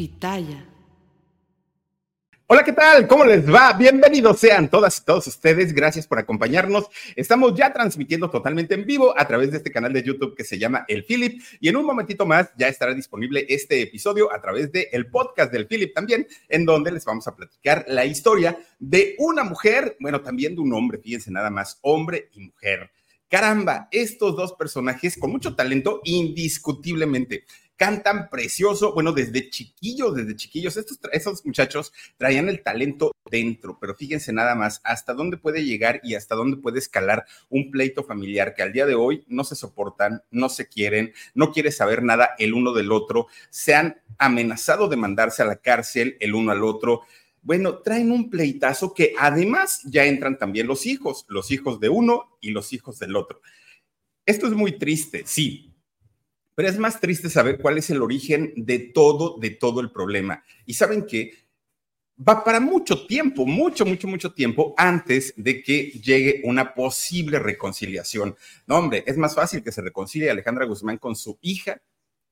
Pitaya. Hola, ¿qué tal? ¿Cómo les va? Bienvenidos sean todas y todos ustedes. Gracias por acompañarnos. Estamos ya transmitiendo totalmente en vivo a través de este canal de YouTube que se llama El Philip. Y en un momentito más ya estará disponible este episodio a través del el podcast del Philip también, en donde les vamos a platicar la historia de una mujer, bueno, también de un hombre, fíjense nada más, hombre y mujer. Caramba, estos dos personajes con mucho talento, indiscutiblemente cantan precioso, bueno, desde chiquillos, desde chiquillos, estos, esos muchachos traían el talento dentro, pero fíjense nada más hasta dónde puede llegar y hasta dónde puede escalar un pleito familiar que al día de hoy no se soportan, no se quieren, no quiere saber nada el uno del otro, se han amenazado de mandarse a la cárcel el uno al otro. Bueno, traen un pleitazo que además ya entran también los hijos, los hijos de uno y los hijos del otro. Esto es muy triste, sí, pero es más triste saber cuál es el origen de todo, de todo el problema. Y saben que va para mucho tiempo, mucho, mucho, mucho tiempo antes de que llegue una posible reconciliación. No, hombre, es más fácil que se reconcilie Alejandra Guzmán con su hija,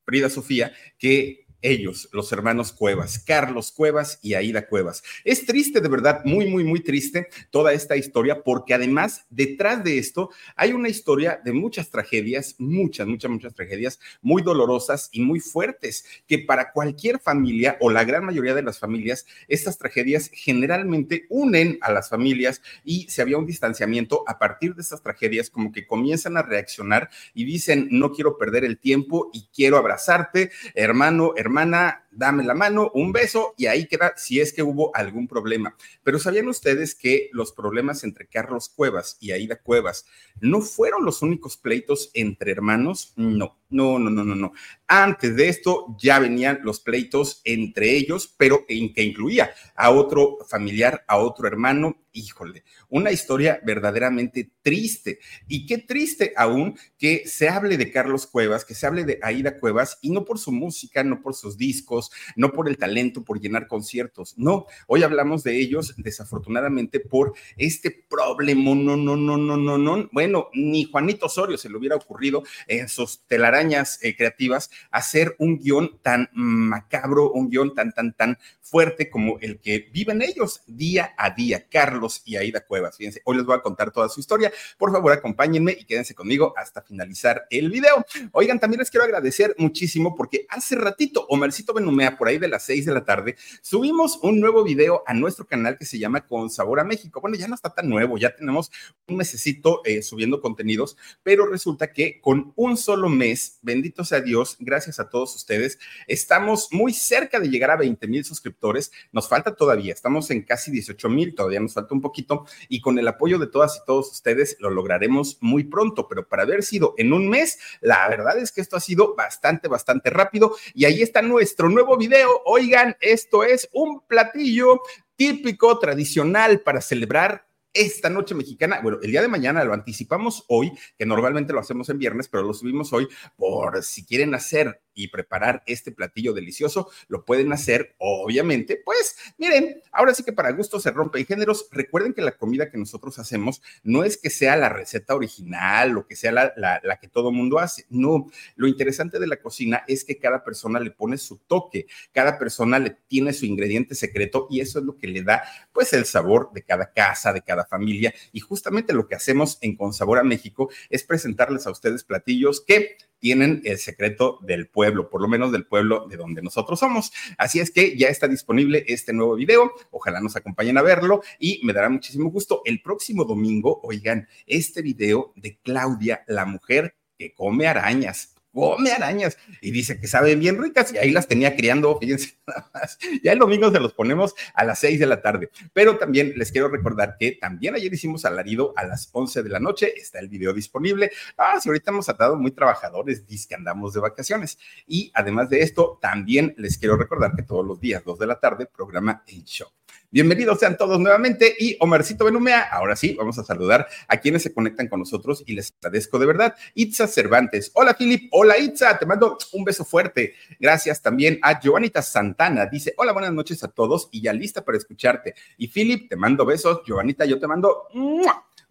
Frida Sofía, que ellos, los hermanos Cuevas, Carlos Cuevas y Aida Cuevas. Es triste, de verdad, muy, muy, muy triste toda esta historia, porque además detrás de esto hay una historia de muchas tragedias, muchas, muchas, muchas tragedias muy dolorosas y muy fuertes, que para cualquier familia o la gran mayoría de las familias, estas tragedias generalmente unen a las familias y si había un distanciamiento a partir de estas tragedias, como que comienzan a reaccionar y dicen, no quiero perder el tiempo y quiero abrazarte, hermano, hermano hermana, dame la mano, un beso y ahí queda si es que hubo algún problema. Pero ¿sabían ustedes que los problemas entre Carlos Cuevas y Aida Cuevas no fueron los únicos pleitos entre hermanos? No, no, no, no, no, no. Antes de esto ya venían los pleitos entre ellos, pero en que incluía a otro familiar, a otro hermano híjole, una historia verdaderamente triste. Y qué triste aún que se hable de Carlos Cuevas, que se hable de Aida Cuevas, y no por su música, no por sus discos, no por el talento, por llenar conciertos. No, hoy hablamos de ellos desafortunadamente por este problema. No, no, no, no, no, no. Bueno, ni Juanito Osorio se le hubiera ocurrido en sus telarañas eh, creativas hacer un guion tan macabro, un guion tan, tan, tan fuerte como el que viven ellos día a día. Carlos y Aida Cuevas. Fíjense, hoy les voy a contar toda su historia. Por favor, acompáñenme y quédense conmigo hasta finalizar el video. Oigan, también les quiero agradecer muchísimo porque hace ratito, Omercito Por ahí de las seis de la tarde, subimos un nuevo video a nuestro canal que se llama Con Sabor a México. Bueno, ya no está tan nuevo, ya tenemos un mesecito eh, subiendo contenidos, pero resulta que con un solo mes, bendito sea Dios, gracias a todos ustedes, estamos muy cerca de llegar a 20 mil suscriptores. Nos falta todavía, estamos en casi 18 mil, todavía nos falta un poquito y con el apoyo de todas y todos ustedes lo lograremos muy pronto, pero para haber sido en un mes, la verdad es que esto ha sido bastante, bastante rápido y ahí está nuestro nuevo video. Oigan, esto es un platillo típico, tradicional para celebrar esta noche mexicana, bueno, el día de mañana lo anticipamos hoy, que normalmente lo hacemos en viernes, pero lo subimos hoy por si quieren hacer y preparar este platillo delicioso, lo pueden hacer, obviamente, pues miren, ahora sí que para gusto se rompen géneros, recuerden que la comida que nosotros hacemos no es que sea la receta original o que sea la, la que todo mundo hace, no, lo interesante de la cocina es que cada persona le pone su toque, cada persona le tiene su ingrediente secreto y eso es lo que le da pues el sabor de cada casa, de cada cada familia y justamente lo que hacemos en Con Sabor a México es presentarles a ustedes platillos que tienen el secreto del pueblo, por lo menos del pueblo de donde nosotros somos. Así es que ya está disponible este nuevo video. Ojalá nos acompañen a verlo y me dará muchísimo gusto. El próximo domingo, oigan, este video de Claudia, la mujer que come arañas come arañas y dice que saben bien ricas y ahí las tenía criando, fíjense nada más. Ya el domingo se los ponemos a las 6 de la tarde, pero también les quiero recordar que también ayer hicimos alarido a las 11 de la noche, está el video disponible. Ah, si ahorita hemos atado muy trabajadores, dice que andamos de vacaciones. Y además de esto, también les quiero recordar que todos los días, 2 de la tarde, programa en show. Bienvenidos sean todos nuevamente y Omarcito Benumea, ahora sí, vamos a saludar a quienes se conectan con nosotros y les agradezco de verdad. Itza Cervantes, hola Filip, hola Itza, te mando un beso fuerte. Gracias también a Giovanita Santana, dice, hola, buenas noches a todos y ya lista para escucharte. Y Filip, te mando besos, Giovanita, yo te mando...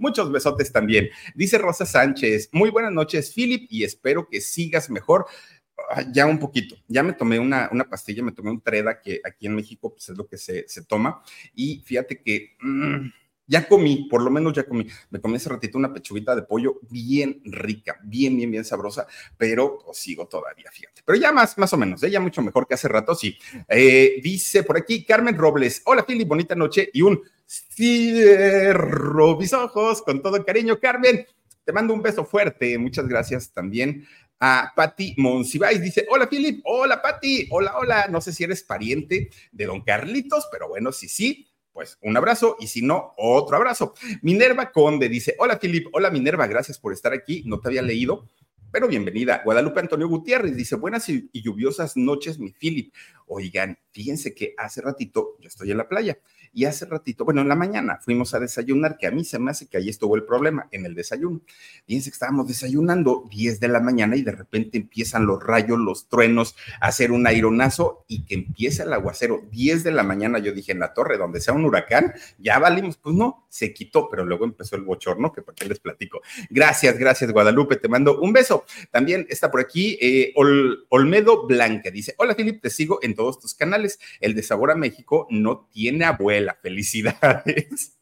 Muchos besotes también. Dice Rosa Sánchez, muy buenas noches, Philip, y espero que sigas mejor. Ah, ya un poquito. Ya me tomé una, una, pastilla, me tomé un Treda, que aquí en México pues, es lo que se, se toma. Y fíjate que mm, ya comí, por lo menos ya comí. Me comí hace ratito una pechuguita de pollo bien rica, bien, bien, bien sabrosa, pero pues, sigo todavía, fíjate. Pero ya más, más o menos, ¿eh? mucho mejor que hace rato, sí. Eh, dice por aquí Carmen Robles, hola Fili, bonita noche y un cierro mis ojos con todo cariño, Carmen. Te mando un beso fuerte. Muchas gracias también a Patti Monsiváis. Dice, hola Philip, hola Patti, hola, hola. No sé si eres pariente de don Carlitos, pero bueno, sí, sí. Pues un abrazo y si no, otro abrazo. Minerva Conde dice, hola Philip, hola Minerva, gracias por estar aquí. No te había leído, pero bienvenida. Guadalupe Antonio Gutiérrez dice, buenas y, lluviosas noches, mi Philip. Oigan, fíjense que hace ratito yo estoy en la playa y hace ratito, bueno, en la mañana fuimos a desayunar, que a mí se me hace que ahí estuvo el problema, en el desayuno. Fíjense que estábamos desayunando 10 de la mañana y de repente empiezan los rayos, los truenos, a hacer un aironazo y que empieza el aguacero. 10 de la mañana yo dije, en la torre, donde sea un huracán, ya valimos. Pues no, se quitó, pero luego empezó el bochorno, que para qué les platico. Gracias, gracias, Guadalupe, te mando un beso. También está por aquí eh, Olmedo Blanca, dice, hola, Filip, te sigo en todos tus canales. El de Sabor a México no tiene abuelo la Felicidades.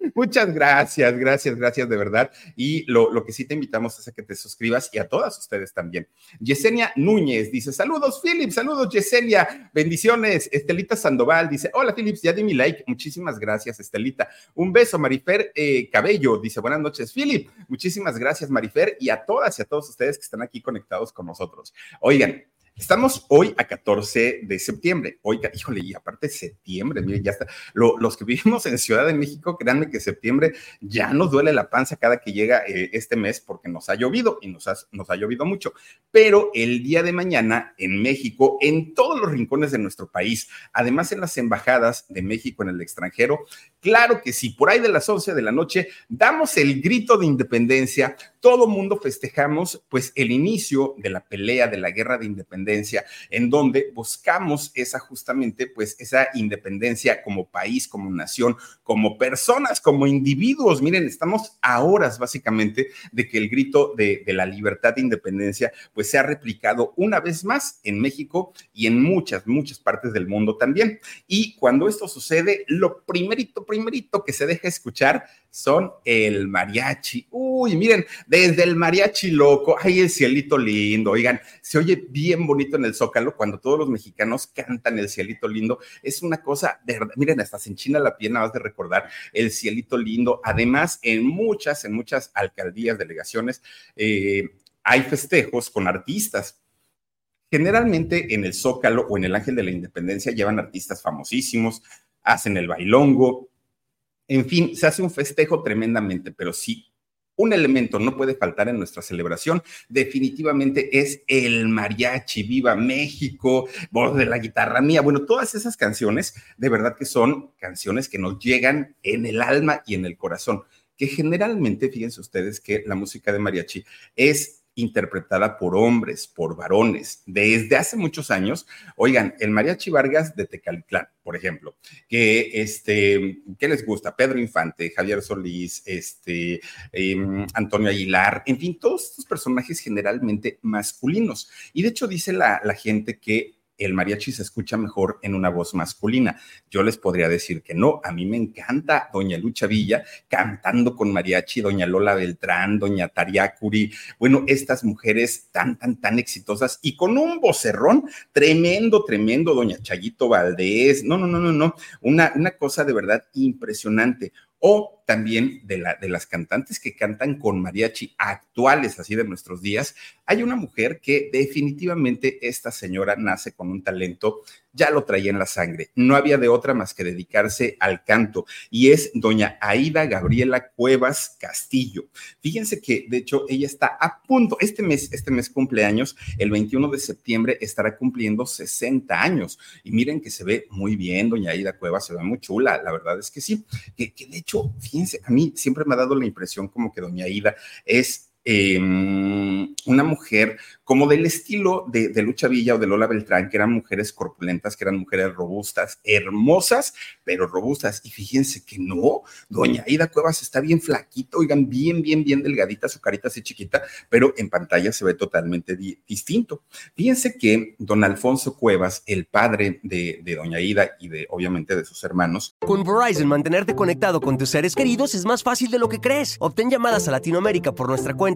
Muchas gracias, gracias, gracias de verdad. Y lo, lo, que sí te invitamos es a que te suscribas y a todas ustedes también. Yesenia Núñez dice: Saludos, Philip, saludos, Yesenia, bendiciones. Estelita Sandoval dice: Hola, Philip, ya di mi like. Muchísimas gracias, Estelita. Un beso, Marifer eh, Cabello dice: Buenas noches, Philip. Muchísimas gracias, Marifer, y a todas y a todos ustedes que están aquí conectados con nosotros. Oigan, Estamos hoy a 14 de septiembre. Hoy, híjole, y aparte septiembre, miren, ya está. los que vivimos en Ciudad de México, créanme que septiembre ya nos duele la panza cada que llega eh, este mes porque nos ha llovido y nos ha, nos ha llovido mucho. Pero el día de mañana en México, en todos los rincones de nuestro país, además en las embajadas de México en el extranjero, claro que sí, por ahí de las 11 de la noche damos el grito de independencia, todo mundo festejamos pues el inicio de la pelea de la guerra de independencia en donde buscamos esa justamente, pues esa independencia como país, como nación, como personas, como individuos. Miren, estamos a horas básicamente de que el grito de, de la libertad de independencia, pues se ha replicado una vez más en México y en muchas, muchas partes del mundo también. Y cuando esto sucede, lo primerito, primerito que se deja escuchar son el mariachi. Uy, miren, desde el mariachi loco, ay, el cielito lindo, oigan, se oye bien bonito en el Zócalo cuando todos los mexicanos cantan el cielito lindo. Es una cosa de verdad, miren, hasta se enchina la piel nada más de recordar el cielito lindo. Además, en muchas, en muchas alcaldías, delegaciones, eh, hay festejos con artistas. Generalmente en el Zócalo o en el Ángel de la Independencia llevan artistas famosísimos, hacen el bailongo, en fin, se hace un festejo tremendamente, pero sí, un elemento no puede faltar en nuestra celebración, definitivamente es el mariachi, viva México, voz de la guitarra mía, bueno, todas esas canciones, de verdad que son canciones que nos llegan en el alma y en el corazón, que generalmente, fíjense ustedes que la música de mariachi es interpretada por hombres, por varones, desde hace muchos años. Oigan, el Mariachi Vargas de Tecalitlán, por ejemplo, que este, ¿qué les gusta? Pedro Infante, Javier Solís, este, em, Antonio Aguilar, en fin, todos estos personajes generalmente masculinos. Y de hecho dice la, la gente que el mariachi se escucha mejor en una voz masculina. Yo les podría decir que no, a mí me encanta doña Lucha Villa cantando con mariachi, doña Lola Beltrán, doña Tariacuri, bueno, estas mujeres tan, tan, tan exitosas y con un vocerrón tremendo, tremendo, doña Chayito Valdés, no, no, no, no, no, una, una cosa de verdad impresionante. O también de, la, de las cantantes que cantan con mariachi actuales, así de nuestros días, hay una mujer que definitivamente esta señora nace con un talento, ya lo traía en la sangre, no había de otra más que dedicarse al canto, y es doña Aida Gabriela Cuevas Castillo. Fíjense que, de hecho, ella está a punto, este mes, este mes cumpleaños, el 21 de septiembre estará cumpliendo 60 años, y miren que se ve muy bien, doña Aida Cuevas, se ve muy chula, la verdad es que sí, que, que de hecho, fíjense, a mí siempre me ha dado la impresión como que doña Aida es eh, una mujer como del estilo de, de, Lucha Villa o de Lola Beltrán, que eran mujeres corpulentas, que eran mujeres robustas, hermosas, pero robustas. Y fíjense que no, doña Aida Cuevas está bien flaquita, oigan, bien, bien, bien delgadita, su carita así chiquita, pero en pantalla se ve totalmente di distinto. Fíjense que don Alfonso Cuevas, el padre de, de doña Aida y de, obviamente, de sus hermanos. Con Verizon, mantenerte conectado con tus seres queridos es más fácil de lo que crees. Obtén llamadas a Latinoamérica por nuestra cuenta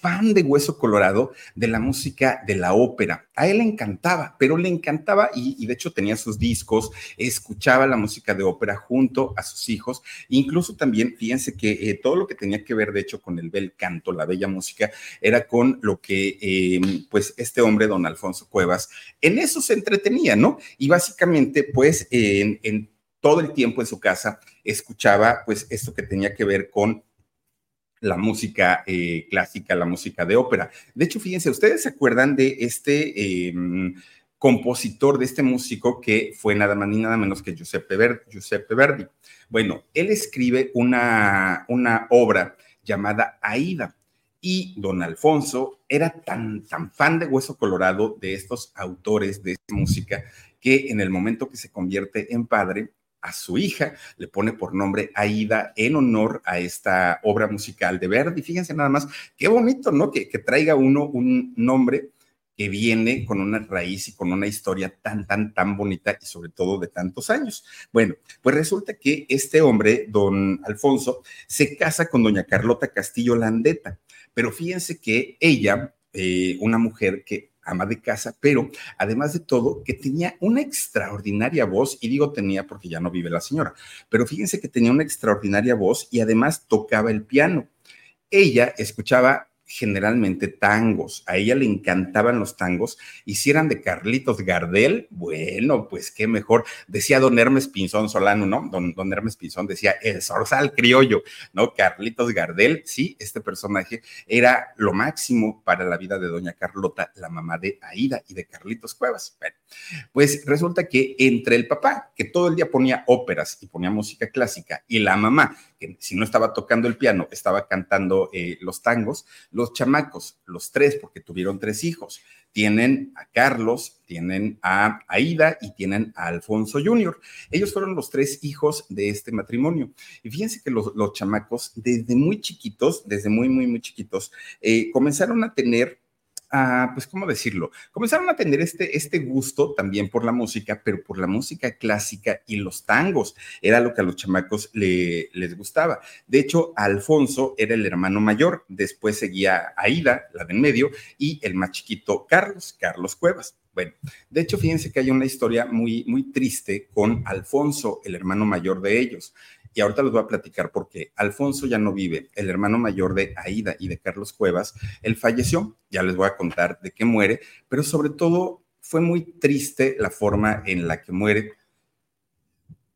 fan de Hueso Colorado de la música de la ópera. A él le encantaba, pero le encantaba y, de hecho tenía sus discos, escuchaba la música de ópera junto a sus hijos. Incluso también, fíjense que eh, todo lo que tenía que ver, de hecho, con el bel canto, la bella música, era con lo que, eh, pues, este hombre, don Alfonso Cuevas, en eso se entretenía, ¿no? Y básicamente, pues, en todo el tiempo en su casa escuchaba, pues, esto que tenía que ver con la música eh, clásica, la música de ópera. De hecho, fíjense, ¿ustedes se acuerdan de este eh, compositor, de este músico que fue nada más ni nada menos que Giuseppe Verdi? Bueno, él escribe una, una obra llamada Aida. Y don Alfonso era tan, tan fan de Hueso Colorado, de estos autores de esta música, que en el momento que se convierte en padre, a su hija, le pone por nombre Aida en honor a esta obra musical de Verdi. Fíjense nada más, qué bonito, ¿no? Que, que traiga uno un nombre que viene con una raíz y con una historia tan, tan, tan bonita y sobre todo de tantos años. Bueno, pues resulta que este hombre, don Alfonso, se casa con doña Carlota Castillo Landeta, pero fíjense que ella, eh, una mujer que ama de casa, pero además de todo, que tenía una extraordinaria voz, y digo tenía porque ya no vive la señora, pero fíjense que tenía una extraordinaria voz y además tocaba el piano. Ella escuchaba generalmente tangos. A ella le encantaban los tangos. Hicieran de Carlitos Gardel, bueno, pues qué mejor. Decía don Hermes Pinzón Solano, ¿no? Don, don Hermes Pinzón decía el zorzal criollo, ¿no? Carlitos Gardel, sí, este personaje era lo máximo para la vida de doña Carlota, la mamá de Aida y de Carlitos Cuevas. Bueno, pues resulta que entre el papá, que todo el día ponía óperas y ponía música clásica, y la mamá, que si no estaba tocando el piano, estaba cantando eh, los tangos, los chamacos, los tres, porque tuvieron tres hijos, tienen a Carlos, tienen a Aida y tienen a Alfonso Jr. Ellos fueron los tres hijos de este matrimonio. Y fíjense que los, los chamacos, desde muy chiquitos, desde muy, muy, muy chiquitos, eh, comenzaron a tener pues, ¿cómo decirlo? Comenzaron a tener este, este gusto también por la música, pero por la música clásica y los tangos. Era lo que a los chamacos le, les gustaba. De hecho, Alfonso era el hermano mayor, después seguía Aida, la de en medio, y el más chiquito, Carlos, Carlos Cuevas. Bueno, de hecho, fíjense que hay una historia muy, muy triste con Alfonso, el hermano mayor de ellos. Y ahorita les voy a platicar porque Alfonso ya no vive, el hermano mayor de Aida y de Carlos Cuevas, él falleció, ya les voy a contar de qué muere, pero sobre todo fue muy triste la forma en la que muere.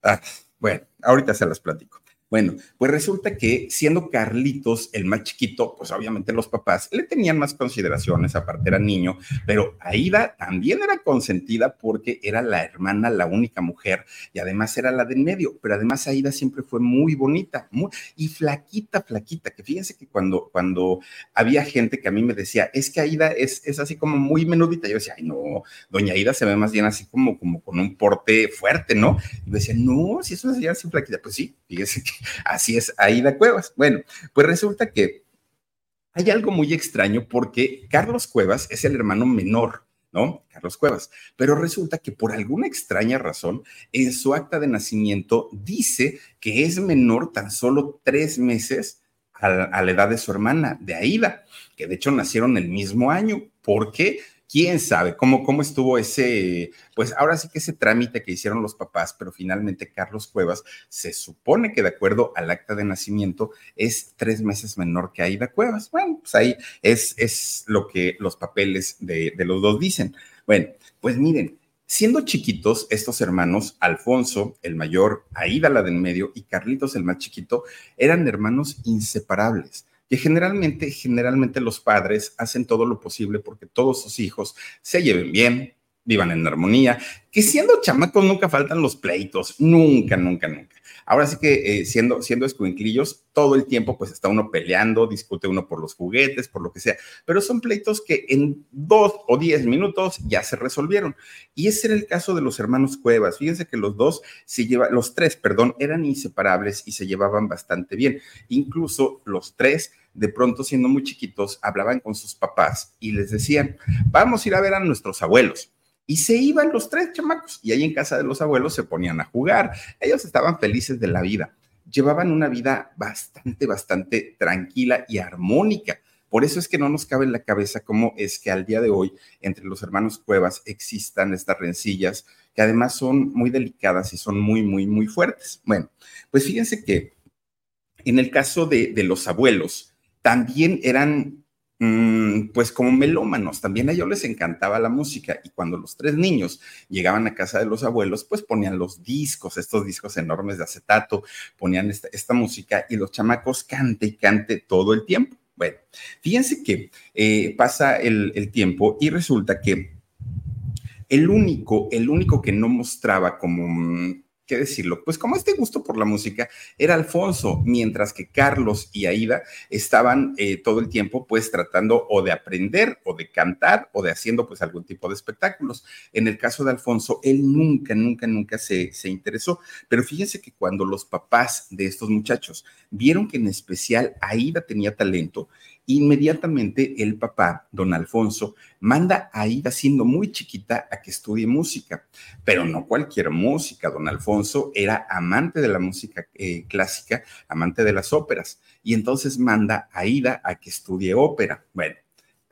Ah, bueno, ahorita se las platico. Bueno, pues resulta que siendo Carlitos el más chiquito, pues obviamente los papás le tenían más consideraciones, aparte era niño, pero Aida también era consentida porque era la hermana, la única mujer, y además era la de medio, pero además Aida siempre fue muy bonita muy, y flaquita, flaquita, que fíjense que cuando, cuando había gente que a mí me decía, es que Aida es, es así como muy menudita, yo decía, ay no, doña Aida se ve más bien así como, como con un porte fuerte, ¿no? Y me decía, no, si es una señora así flaquita, pues sí, fíjese que Así es Aida Cuevas. Bueno, pues resulta que hay algo muy extraño porque Carlos Cuevas es el hermano menor. ¿no? Carlos Cuevas. Pero resulta que por alguna extraña razón, en su acta de nacimiento dice que es menor tan solo tres meses a la, edad de su hermana, de Aida, que de hecho nacieron el mismo año. ¿Por qué? Quién sabe cómo, cómo estuvo ese, pues ahora sí que ese trámite que hicieron los papás, pero finalmente Carlos Cuevas se supone que de acuerdo al acta de nacimiento es tres meses menor que Aida Cuevas. Bueno, pues ahí es, es lo que los papeles de, de los dos dicen. Bueno, pues miren, Siendo chiquitos, estos hermanos, Alfonso, el mayor, Aida, la del medio, y Carlitos, el más chiquito, eran hermanos inseparables que generalmente, generalmente los padres hacen todo lo posible porque todos sus hijos se lleven bien, vivan en armonía, que siendo chamacos nunca faltan los pleitos, nunca, nunca, nunca. Ahora sí que eh, siendo, siendo escuinclillos, todo el tiempo pues está uno peleando, discute uno por los juguetes, por lo que sea, pero son pleitos que en dos o diez minutos ya se resolvieron. Y ese era el caso de los hermanos Cuevas. Fíjense que los dos se llevan, los tres, perdón, eran inseparables y se llevaban bastante bien. Incluso los tres de pronto siendo muy chiquitos, hablaban con sus papás y les decían, vamos a ir a ver a nuestros abuelos. Y se iban los tres chamacos y ahí en casa de los abuelos se ponían a jugar. Ellos estaban felices de la vida. Llevaban una vida bastante, bastante tranquila y armónica. Por eso es que no nos cabe en la cabeza cómo es que al día de hoy entre los hermanos Cuevas existan estas rencillas que además son muy delicadas y son muy, muy, muy fuertes. Bueno, pues fíjense que en el caso de, de los abuelos, también eran mm, pues como melómanos, también a ellos les encantaba la música y cuando los tres niños llegaban a casa de los abuelos, pues ponían los discos, estos discos enormes de acetato, ponían esta, música y los chamacos cante y cante todo el tiempo. Bueno, fíjense que eh, pasa el, el tiempo y resulta que el único, el único que no mostraba como ¿qué decirlo? Pues como este gusto por la música era Alfonso, mientras que Carlos y Aida estaban eh, todo el tiempo pues tratando o de aprender o de cantar o de haciendo pues algún tipo de espectáculos. En el caso de Alfonso, él nunca, nunca, nunca se, se interesó, pero fíjense que cuando los papás de estos muchachos vieron que en especial Aida tenía talento, Inmediatamente el papá, don Alfonso, manda a Ida siendo muy chiquita a que estudie música, pero no cualquier música. Don Alfonso era amante de la música eh, clásica, amante de las óperas, y entonces manda a Ida a que estudie ópera. Bueno,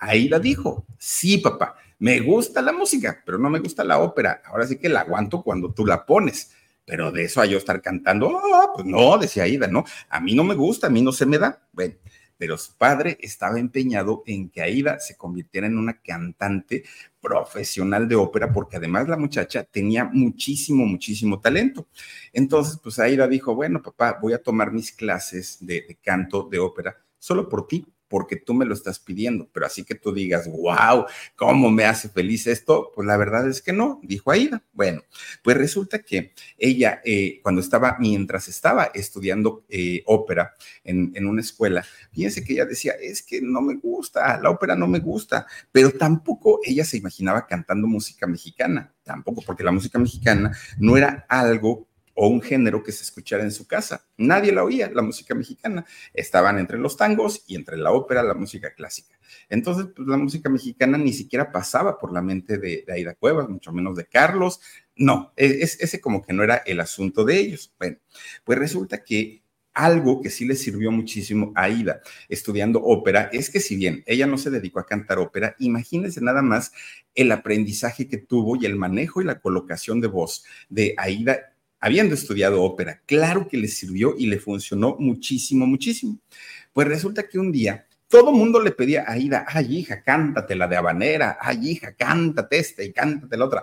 Aida dijo, sí, papá, me gusta la música, pero no me gusta la ópera. Ahora sí que la aguanto cuando tú la pones. Pero de eso a yo estar cantando, ah, pues no, decía Aida, no, a mí no me gusta, a mí no se me da. Bueno, pero su padre estaba empeñado en que Aida se convirtiera en una cantante profesional de ópera, porque además la muchacha tenía muchísimo, muchísimo talento. Entonces, pues Aida dijo, bueno, papá, voy a tomar mis clases de, de canto de ópera solo por ti porque tú me lo estás pidiendo, pero así que tú digas, wow, ¿cómo me hace feliz esto? Pues la verdad es que no, dijo Aida. Bueno, pues resulta que ella, eh, cuando estaba, mientras estaba estudiando eh, ópera en, en una escuela, fíjense que ella decía, es que no me gusta, la ópera no me gusta, pero tampoco ella se imaginaba cantando música mexicana, tampoco, porque la música mexicana no era algo o un género que se escuchara en su casa. Nadie la oía, la música mexicana. Estaban entre los tangos y entre la ópera, la música clásica. Entonces, pues la música mexicana ni siquiera pasaba por la mente de, Aida Cuevas, mucho menos de Carlos. No, e, es, ese como que no era el asunto de ellos. Bueno, pues resulta que algo que sí le sirvió muchísimo a Aida estudiando ópera es que si bien ella no se dedicó a cantar ópera, imagínense nada más el aprendizaje que tuvo y el manejo y la colocación de voz de Aida habiendo estudiado ópera. Claro que le sirvió y le funcionó muchísimo, muchísimo. Pues resulta que un día todo mundo le pedía a Aida, ay hija, cántate la de habanera, ay hija, cántate esta y cántate la otra.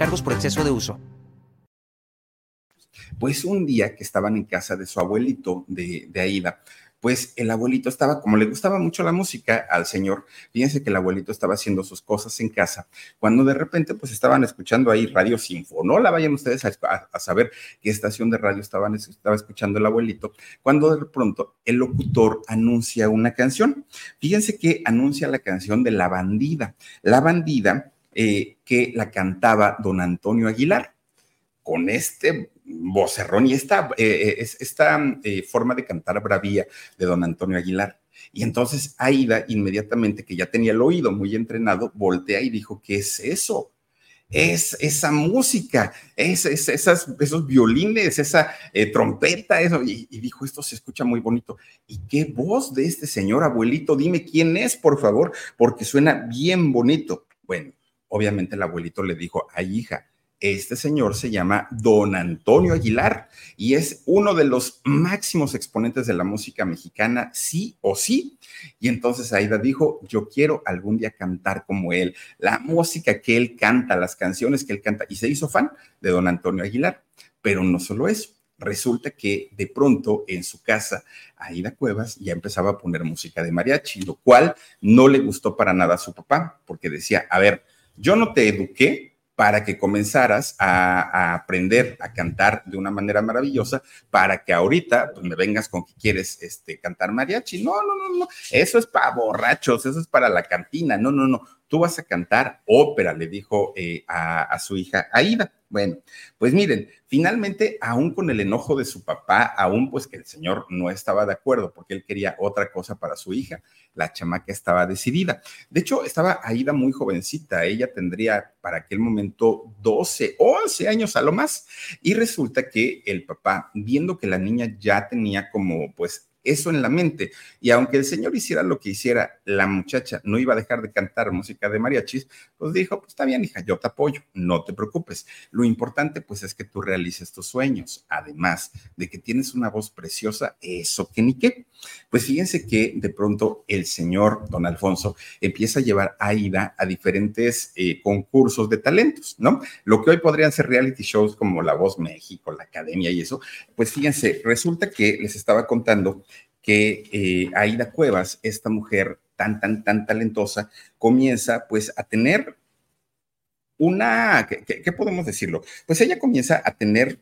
cargos por exceso de uso. Pues un día que estaban en casa de su abuelito de, Aida, pues el abuelito estaba, como le gustaba mucho la música al señor, fíjense que el abuelito estaba haciendo sus cosas en casa, cuando de repente pues estaban escuchando ahí Radio Sinfonola, vayan ustedes a, saber qué estación de radio estaban, estaba escuchando el abuelito, cuando de pronto el locutor anuncia una canción. Fíjense que anuncia la canción de La Bandida. La Bandida eh, que la cantaba don Antonio Aguilar con este vocerrón y esta, eh, eh, esta forma de cantar bravía de don Antonio Aguilar. Y entonces Aida, inmediatamente que ya tenía el oído muy entrenado, voltea y dijo, ¿qué es eso? Es esa música, es, esas, esos violines, esa trompeta, eso. Y, dijo, esto se escucha muy bonito. ¿Y qué voz de este señor abuelito? Dime quién es, por favor, porque suena bien bonito. Bueno, obviamente el abuelito le dijo, ay hija, este señor se llama Don Antonio Aguilar y es uno de los máximos exponentes de la música mexicana, sí o sí. Y entonces Aida dijo, yo quiero algún día cantar como él, la música que él canta, las canciones que él canta, y se hizo fan de Don Antonio Aguilar. Pero no solo eso, resulta que de pronto en su casa, Aida Cuevas ya empezaba a poner música de mariachi, lo cual no le gustó para nada a su papá, porque decía, a ver, yo no te eduqué para que comenzaras a, aprender a cantar de una manera maravillosa, para que ahorita pues, me vengas con que quieres este, cantar mariachi. No, no, no, no, eso es para borrachos, eso es para la cantina. No, no, no, tú vas a cantar ópera, le dijo eh, a, a su hija Aida. Bueno, pues miren, finalmente, aún con el enojo de su papá, aún pues que el señor no estaba de acuerdo porque él quería otra cosa para su hija, la chamaca estaba decidida. De hecho, estaba Aida muy jovencita, ella tendría para aquel momento 12, 11 años a lo más. Y resulta que el papá, viendo que la niña ya tenía como pues eso en la mente. Y aunque el señor hiciera lo que hiciera, la muchacha no iba a dejar de cantar música de mariachis, pues dijo, pues está bien, hija, yo te apoyo, no te preocupes. Lo importante pues es que tú realices tus sueños, además de que tienes una voz preciosa, eso que ni qué. Pues fíjense que de pronto el señor don Alfonso empieza a llevar a Aida a diferentes eh, concursos de talentos, ¿no? Lo que hoy podrían ser reality shows como La Voz México, la Academia y eso, pues fíjense, resulta que les estaba contando que eh, Aida Cuevas, esta mujer tan, tan, tan talentosa, comienza pues a tener una, ¿qué, podemos decirlo? Pues ella comienza a tener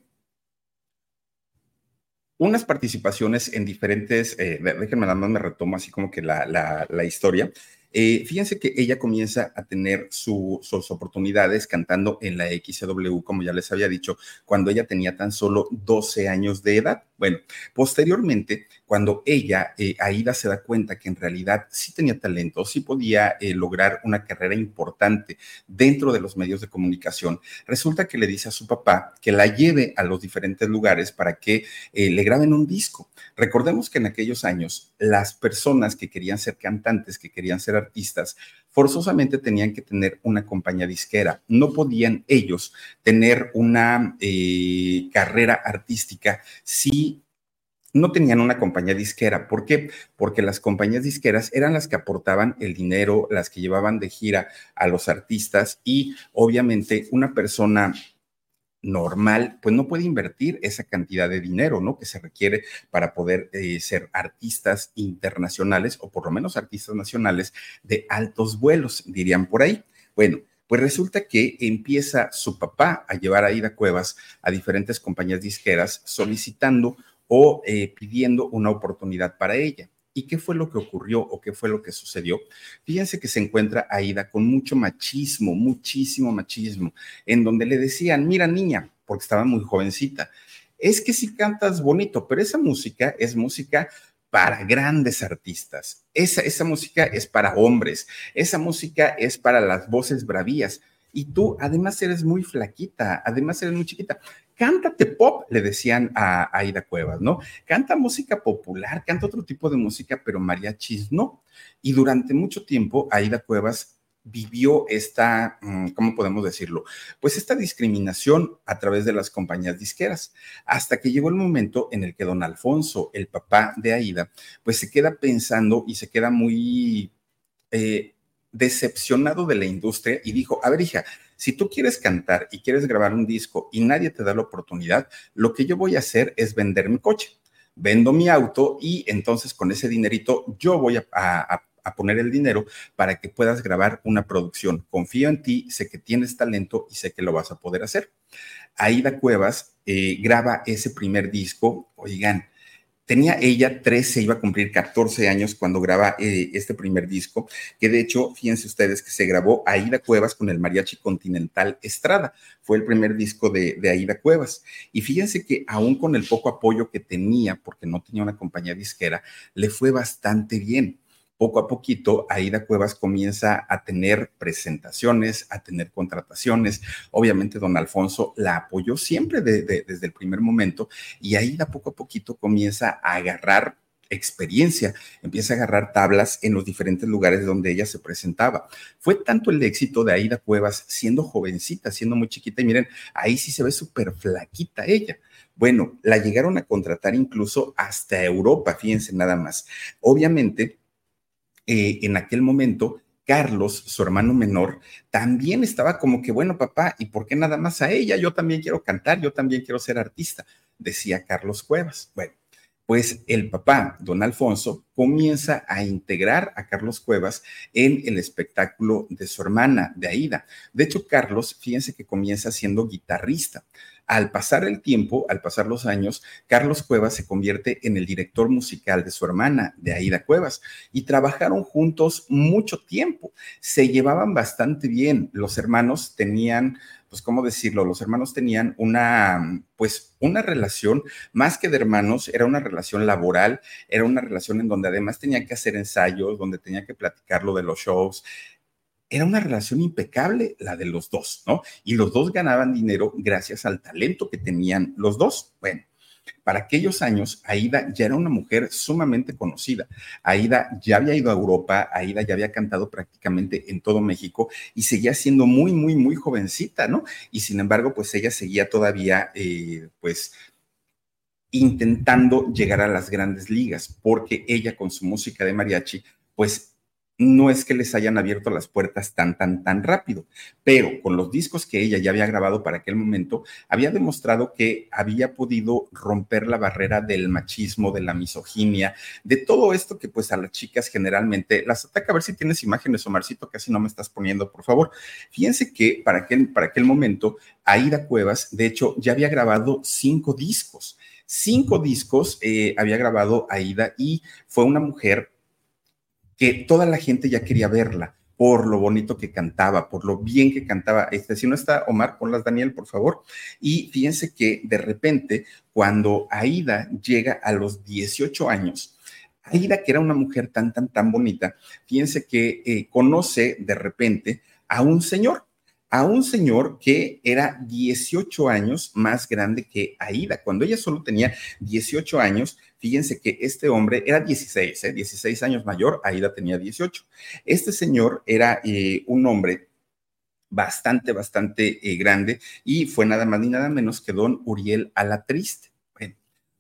unas participaciones en diferentes, eh, déjenme nada más me retomo así como que la, la, la historia. Eh, fíjense que ella comienza a tener sus oportunidades cantando en la XW, como ya les había dicho, cuando ella tenía tan solo 12 años de edad. Bueno, posteriormente, cuando ella, eh, Aida, se da cuenta que en realidad sí tenía talento, sí podía eh, lograr una carrera importante dentro de los medios de comunicación, resulta que le dice a su papá que la lleve a los diferentes lugares para que eh, le graben un disco. Recordemos que en aquellos años las personas que querían ser cantantes, que querían ser artistas, forzosamente tenían que tener una compañía disquera. No podían ellos tener una eh, carrera artística si no tenían una compañía disquera. ¿Por qué? Porque las compañías disqueras eran las que aportaban el dinero, las que llevaban de gira a los artistas y obviamente una persona normal, pues no puede invertir esa cantidad de dinero, ¿no? Que se requiere para poder eh, ser artistas internacionales o por lo menos artistas nacionales de altos vuelos, dirían por ahí. Bueno, pues resulta que empieza su papá a llevar a Ida Cuevas a diferentes compañías disqueras solicitando o eh, pidiendo una oportunidad para ella. ¿Y qué fue lo que ocurrió o qué fue lo que sucedió? Fíjense que se encuentra Aida con mucho machismo, muchísimo machismo, en donde le decían, mira niña, porque estaba muy jovencita, es que si cantas bonito, pero esa música es música para grandes artistas. Esa, esa música es para hombres, esa música es para las voces bravías. y tú además eres muy flaquita, además eres muy chiquita. Cántate pop, le decían a Aida Cuevas, ¿no? Canta música popular, canta otro tipo de música, pero mariachis no. Y durante mucho tiempo Aida Cuevas vivió esta, mm, ¿cómo podemos decirlo? Pues esta discriminación a través de las compañías disqueras, hasta que llegó el momento en el que don Alfonso, el papá de Aida, pues se queda pensando y se queda muy eh, decepcionado de la industria y dijo, a ver hija, si tú quieres cantar y quieres grabar un disco y nadie te da la oportunidad, lo que yo voy a hacer es vender mi coche. Vendo mi auto y entonces con ese dinerito yo voy a, poner el dinero para que puedas grabar una producción. Confío en ti, sé que tienes talento y sé que lo vas a poder hacer. Aida Cuevas eh, graba ese primer disco. Oigan, Tenía ella 13, iba a cumplir 14 años cuando graba eh, este primer disco, que de hecho, fíjense ustedes que se grabó Aida Cuevas con el Mariachi Continental Estrada. Fue el primer disco de, de Aida Cuevas. Y fíjense que aún con el poco apoyo que tenía, porque no tenía una compañía disquera, le fue bastante bien poco a poquito, Aida Cuevas comienza a tener presentaciones, a tener contrataciones. Obviamente, don Alfonso la apoyó siempre desde el primer momento y Aida poco a poquito comienza a agarrar experiencia, empieza a agarrar tablas en los diferentes lugares donde ella se presentaba. Fue tanto el éxito de Aida Cuevas siendo jovencita, siendo muy chiquita, y miren, ahí sí se ve súper flaquita ella. Bueno, la llegaron a contratar incluso hasta Europa, fíjense nada más. Obviamente, eh, en aquel momento, Carlos, su hermano menor, también estaba como que, bueno, papá, ¿y por qué nada más a ella? Yo también quiero cantar, yo también quiero ser artista, decía Carlos Cuevas. Bueno, pues el papá, don Alfonso, comienza a integrar a Carlos Cuevas en el espectáculo de su hermana, de Aida. De hecho, Carlos, fíjense que comienza siendo guitarrista. Al pasar el tiempo, al pasar los años, Carlos Cuevas se convierte en el director musical de su hermana, de Aida Cuevas, y trabajaron juntos mucho tiempo. Se llevaban bastante bien. Los hermanos tenían pues, ¿cómo decirlo? Los hermanos tenían una, pues, una relación, más que de hermanos, era una relación laboral, era una relación en donde además tenía que hacer ensayos, donde tenía que platicar lo de los shows, era una relación impecable la de los dos, ¿no? Y los dos ganaban dinero gracias al talento que tenían los dos. Bueno, para aquellos años, Aida ya era una mujer sumamente conocida. Aida ya había ido a Europa, Aida ya había cantado prácticamente en todo México y seguía siendo muy, muy, muy jovencita, ¿no? Y sin embargo, pues ella seguía todavía, eh, pues intentando llegar a las grandes ligas, porque ella con su música de mariachi, pues no es que les hayan abierto las puertas tan, tan, tan rápido, pero con los discos que ella ya había grabado para aquel momento, había demostrado que había podido romper la barrera del machismo, de la misoginia, de todo esto que pues a las chicas generalmente las ataca. A ver si tienes imágenes, Omarcito, casi no me estás poniendo, por favor. Fíjense que para aquel, para aquel momento, Aida Cuevas, de hecho, ya había grabado cinco discos. Cinco discos eh, había grabado Aida y fue una mujer que toda la gente ya quería verla por lo bonito que cantaba, por lo bien que cantaba. Este, si no está Omar, ponlas Daniel, por favor. Y fíjense que de repente, cuando Aida llega a los 18 años, Aida, que era una mujer tan, tan, tan bonita, fíjense que eh, conoce de repente a un señor, a un señor que era 18 años más grande que Aida. Cuando ella solo tenía 18 años, Fíjense que este hombre era 16, ¿eh? 16 años mayor, Aida tenía 18. Este señor era eh, un hombre bastante, bastante eh, grande y fue nada más ni nada menos que don Uriel Alatriste.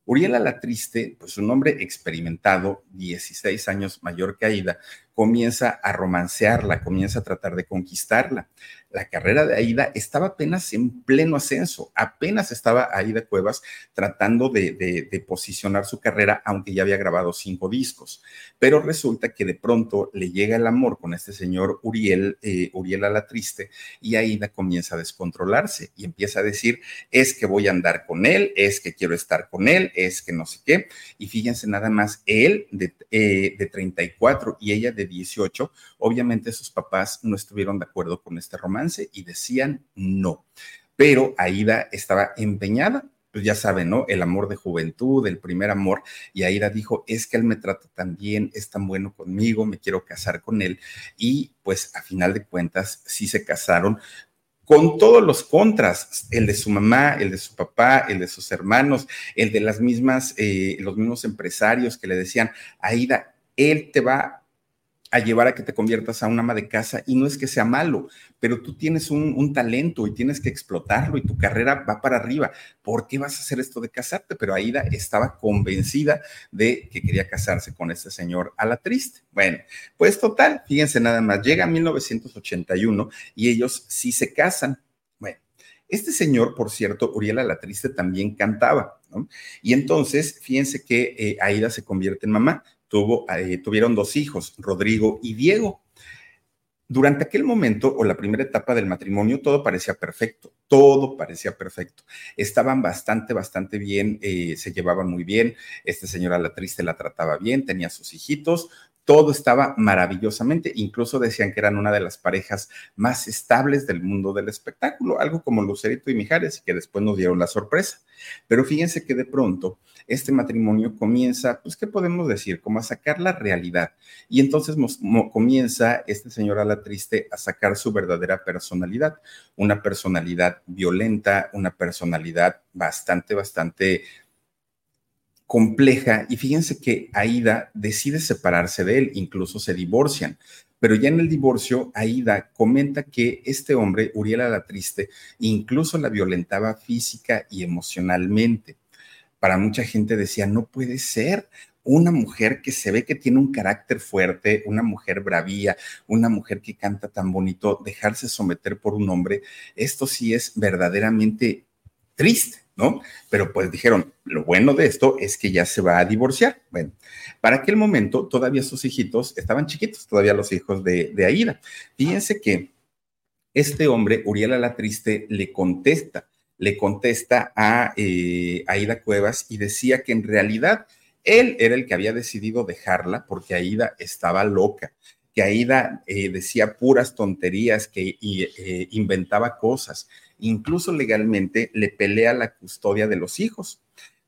Uriel Alatriste, pues un hombre experimentado, 16 años mayor que Aida, comienza a romancearla, comienza a tratar de conquistarla la carrera de Aida estaba apenas en pleno ascenso, apenas estaba Aida Cuevas tratando de, posicionar su carrera, aunque ya había grabado cinco discos. Pero resulta que de pronto le llega el amor con este señor Uriel, eh, Uriel a la triste, y Aida comienza a descontrolarse y empieza a decir, es que voy a andar con él, es que quiero estar con él, es que no sé qué. Y fíjense nada más, él de, eh, de 34 y ella de 18, obviamente sus papás no estuvieron de acuerdo con este romance y decían no. Pero Aida estaba empeñada, pues ya saben, ¿no? El amor de juventud, el primer amor. Y Aida dijo, es que él me trata tan bien, es tan bueno conmigo, me quiero casar con él. Y pues a final de cuentas sí se casaron con todos los contras, el de su mamá, el de su papá, el de sus hermanos, el de las mismas, eh, los mismos empresarios que le decían, Aida, él te va a llevar a que te conviertas a una ama de casa y no es que sea malo, pero tú tienes un, talento y tienes que explotarlo y tu carrera va para arriba. ¿Por qué vas a hacer esto de casarte? Pero Aida estaba convencida de que quería casarse con este señor a la triste. Bueno, pues total, fíjense nada más, llega 1981 y ellos sí se casan. Bueno, este señor, por cierto, Uriela la triste también cantaba, ¿no? Y entonces, fíjense que eh, Aida se convierte en mamá tuvo, eh, tuvieron dos hijos, Rodrigo y Diego. Durante aquel momento o la primera etapa del matrimonio, todo parecía perfecto, todo parecía perfecto. Estaban bastante, bastante bien, eh, se llevaban muy bien. Este señor a la triste la trataba bien, tenía sus hijitos, todo estaba maravillosamente, incluso decían que eran una de las parejas más estables del mundo del espectáculo, algo como Lucerito y Mijares, que después nos dieron la sorpresa. Pero fíjense que de pronto este matrimonio comienza, pues, ¿qué podemos decir? Como a sacar la realidad. Y entonces comienza este señor a la triste a sacar su verdadera personalidad, una personalidad violenta, una personalidad bastante, bastante compleja y fíjense que Aida decide separarse de él, incluso se divorcian. Pero ya en el divorcio, Aida comenta que este hombre, Uriela la Triste, incluso la violentaba física y emocionalmente. Para mucha gente decía, no puede ser una mujer que se ve que tiene un carácter fuerte, una mujer bravía, una mujer que canta tan bonito, dejarse someter por un hombre, esto sí es verdaderamente triste. ¿no? Pero pues dijeron, lo bueno de esto es que ya se va a divorciar. Bueno, para aquel momento todavía sus hijitos estaban chiquitos, todavía los hijos de, Aida. Fíjense que este hombre, Uriela la Triste, le contesta, le contesta a eh, Aida Cuevas y decía que en realidad él era el que había decidido dejarla porque Aida estaba loca que Aida eh, decía puras tonterías, que eh, inventaba cosas, incluso legalmente le pelea la custodia de los hijos.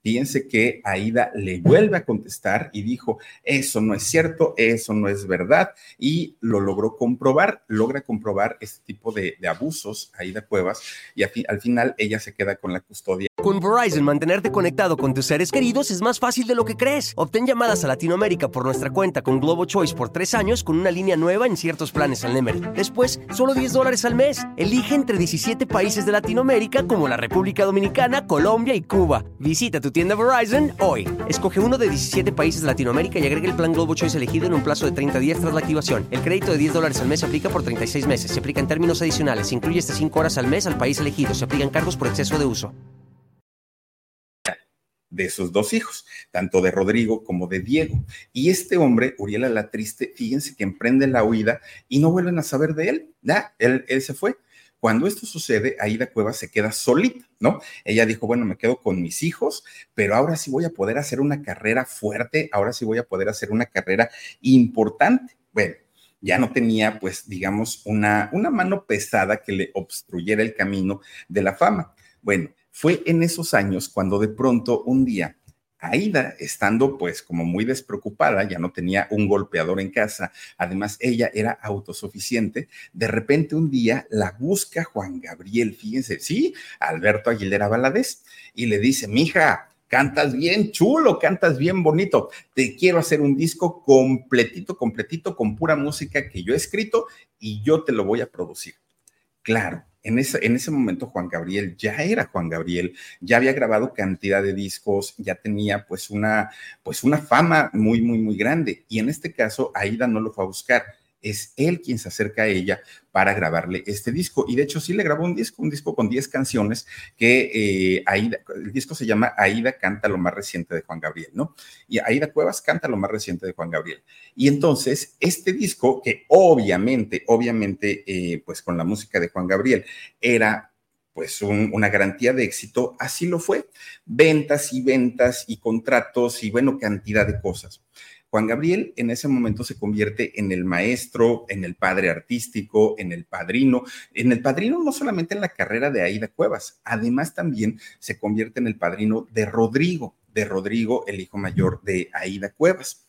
Fíjense que Aida le vuelve a contestar y dijo, eso no es cierto, eso no es verdad, y lo logró comprobar, logra comprobar este tipo de, abusos, Aida Cuevas, y al final ella se queda con la custodia con Verizon, mantenerte conectado con tus seres queridos es más fácil de lo que crees. Obtén llamadas a Latinoamérica por nuestra cuenta con Globo Choice por tres años con una línea nueva en ciertos planes al Nemery. Después, solo 10 dólares al mes. Elige entre 17 países de Latinoamérica como la República Dominicana, Colombia y Cuba. Visita tu tienda Verizon hoy. Escoge uno de 17 países de Latinoamérica y agrega el plan Globo Choice elegido en un plazo de 30 días tras la activación. El crédito de 10 dólares al mes se aplica por 36 meses. Se aplica en términos adicionales. Se incluye hasta 5 horas al mes al país elegido. Se aplican cargos por exceso de uso de sus dos hijos, tanto de Rodrigo como de Diego. Y este hombre, Uriela la Triste, fíjense que emprende la huida y no vuelven a saber de él, ¿ya? Él, él se fue. Cuando esto sucede, Aida Cueva se queda solita, ¿no? Ella dijo, bueno, me quedo con mis hijos, pero ahora sí voy a poder hacer una carrera fuerte, ahora sí voy a poder hacer una carrera importante. Bueno, ya no tenía, pues, digamos, una, una mano pesada que le obstruyera el camino de la fama. Bueno, fue en esos años cuando de pronto un día Aida, estando pues como muy despreocupada, ya no tenía un golpeador en casa, además ella era autosuficiente, de repente un día la busca Juan Gabriel, fíjense, sí, Alberto Aguilera Valadez, y le dice, mija, cantas bien chulo, cantas bien bonito, te quiero hacer un disco completito, completito, con pura música que yo he escrito y yo te lo voy a producir. Claro, en ese, en ese momento Juan Gabriel ya era Juan Gabriel, ya había grabado cantidad de discos, ya tenía pues una, pues una fama muy, muy, muy grande. Y en este caso, Aida no lo fue a buscar es él quien se acerca a ella para grabarle este disco. Y de hecho sí le grabó un disco, un disco con 10 canciones que eh, Aida, el disco se llama Aida canta lo más reciente de Juan Gabriel, ¿no? Y Aida Cuevas canta lo más reciente de Juan Gabriel. Y entonces este disco, que obviamente, obviamente, eh, pues con la música de Juan Gabriel, era pues una garantía de éxito, así lo fue. Ventas y ventas y contratos y bueno, cantidad de cosas. Juan Gabriel en ese momento se convierte en el maestro, en el padre artístico, en el padrino, en el padrino no solamente en la carrera de Aida Cuevas, además también se convierte en el padrino de Rodrigo, de Rodrigo, el hijo mayor de Aida Cuevas.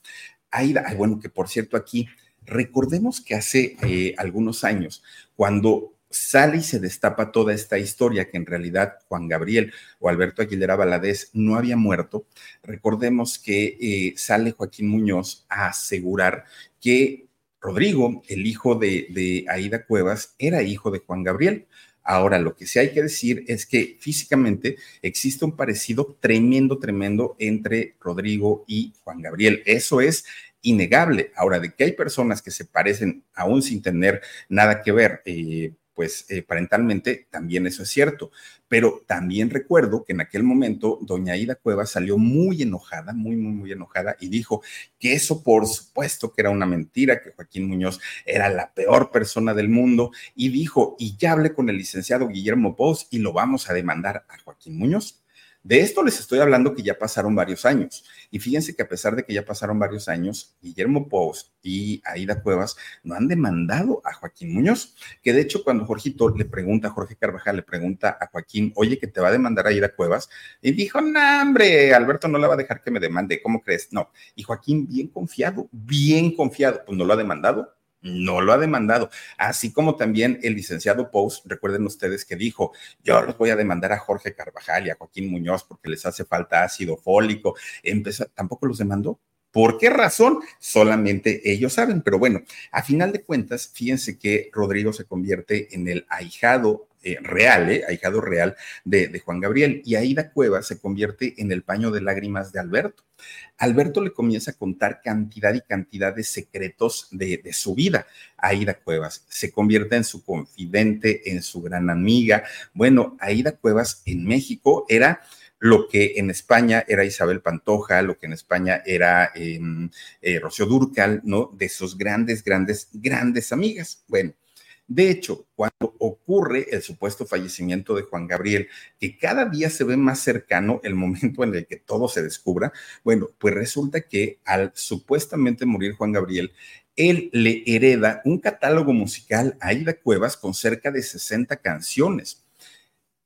Aida, bueno, que por cierto aquí, recordemos que hace eh, algunos años, cuando sale y se destapa toda esta historia que en realidad Juan Gabriel o Alberto Aguilera Valadez no había muerto, recordemos que eh, sale Joaquín Muñoz a asegurar que Rodrigo, el hijo de, de Aida Cuevas, era hijo de Juan Gabriel. Ahora, lo que sí hay que decir es que físicamente existe un parecido tremendo, tremendo entre Rodrigo y Juan Gabriel. Eso es innegable. Ahora, de que hay personas que se parecen aún sin tener nada que ver, eh, pues eh, parentalmente también eso es cierto. Pero también recuerdo que en aquel momento doña Ida Cueva salió muy enojada, muy, muy, muy enojada y dijo que eso por supuesto que era una mentira, que Joaquín Muñoz era la peor persona del mundo y dijo, y ya hablé con el licenciado Guillermo Pous y lo vamos a demandar a Joaquín Muñoz. De esto les estoy hablando que ya pasaron varios años. Y fíjense que a pesar de que ya pasaron varios años, Guillermo Pous y Aida Cuevas no han demandado a Joaquín Muñoz. Que de hecho, cuando Jorgito le pregunta, Jorge Carvajal le pregunta a Joaquín, oye, que te va a demandar Aida Cuevas, y dijo, no, hombre, Alberto no la va a dejar que me demande. ¿Cómo crees? No. Y Joaquín, bien confiado, bien confiado, pues no lo ha demandado no lo ha demandado, así como también el licenciado Post, recuerden ustedes que dijo, yo los voy a demandar a Jorge Carvajal y a Joaquín Muñoz porque les hace falta ácido fólico, empezó, tampoco los demandó. ¿Por qué razón? Solamente ellos saben, pero bueno, a final de cuentas, fíjense que Rodrigo se convierte en el ahijado eh, real, eh, ahijado real de, Juan Gabriel, y Aida Cueva se convierte en el paño de lágrimas de Alberto. Alberto le comienza a contar cantidad y cantidad de secretos de, de su vida Aida Cuevas. Se convierte en su confidente, en su gran amiga. Bueno, Aida Cuevas en México era lo que en España era Isabel Pantoja, lo que en España era em, eh, Rocío Durcal, ¿no? De sus grandes, grandes, grandes amigas. Bueno, de hecho, cuando ocurre el supuesto fallecimiento de Juan Gabriel, que cada día se ve más cercano el momento en el que todo se descubra, bueno, pues resulta que al supuestamente morir Juan Gabriel, él le hereda un catálogo musical a Aida Cuevas con cerca de 60 canciones.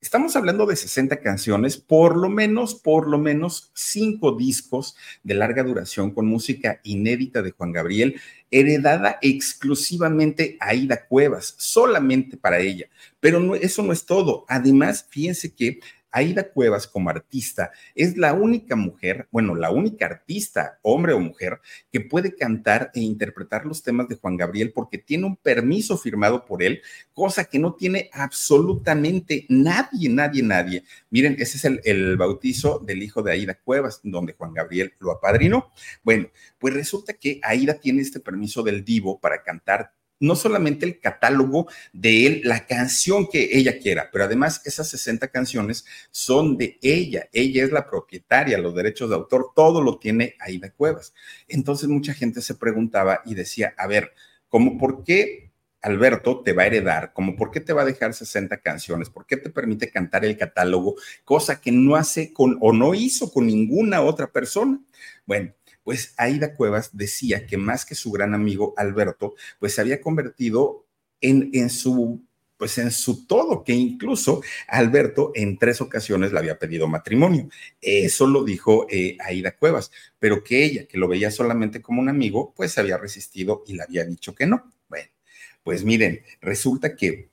Estamos hablando de 60 canciones, por lo menos, por lo menos cinco discos de larga duración con música inédita de Juan Gabriel, heredada exclusivamente a Ida Cuevas, solamente para ella. Pero eso no es todo. Además, fíjense que Aida Cuevas como artista es la única mujer, bueno, la única artista, hombre o mujer, que puede cantar e interpretar los temas de Juan Gabriel porque tiene un permiso firmado por él, cosa que no tiene absolutamente nadie, nadie, nadie. Miren, ese es el, el bautizo del hijo de Aida Cuevas, donde Juan Gabriel lo apadrinó. Bueno, pues resulta que Aida tiene este permiso del divo para cantar no solamente el catálogo de él, la canción que ella quiera, pero además esas 60 canciones son de ella. Ella es la propietaria, los derechos de autor, todo lo tiene Aida Cuevas. Entonces mucha gente se preguntaba y decía, a ver, ¿cómo por qué Alberto te va a heredar, como por qué te va a dejar 60 canciones, por qué te permite cantar el catálogo, cosa que no hace con o no hizo con ninguna otra persona. Bueno, pues Aida Cuevas decía que más que su gran amigo Alberto, pues se había convertido en, en su pues en su todo, que incluso Alberto en tres ocasiones le había pedido matrimonio. Eso lo dijo eh, Aida Cuevas, pero que ella, que lo veía solamente como un amigo, pues había resistido y le había dicho que no. Bueno, pues miren, resulta que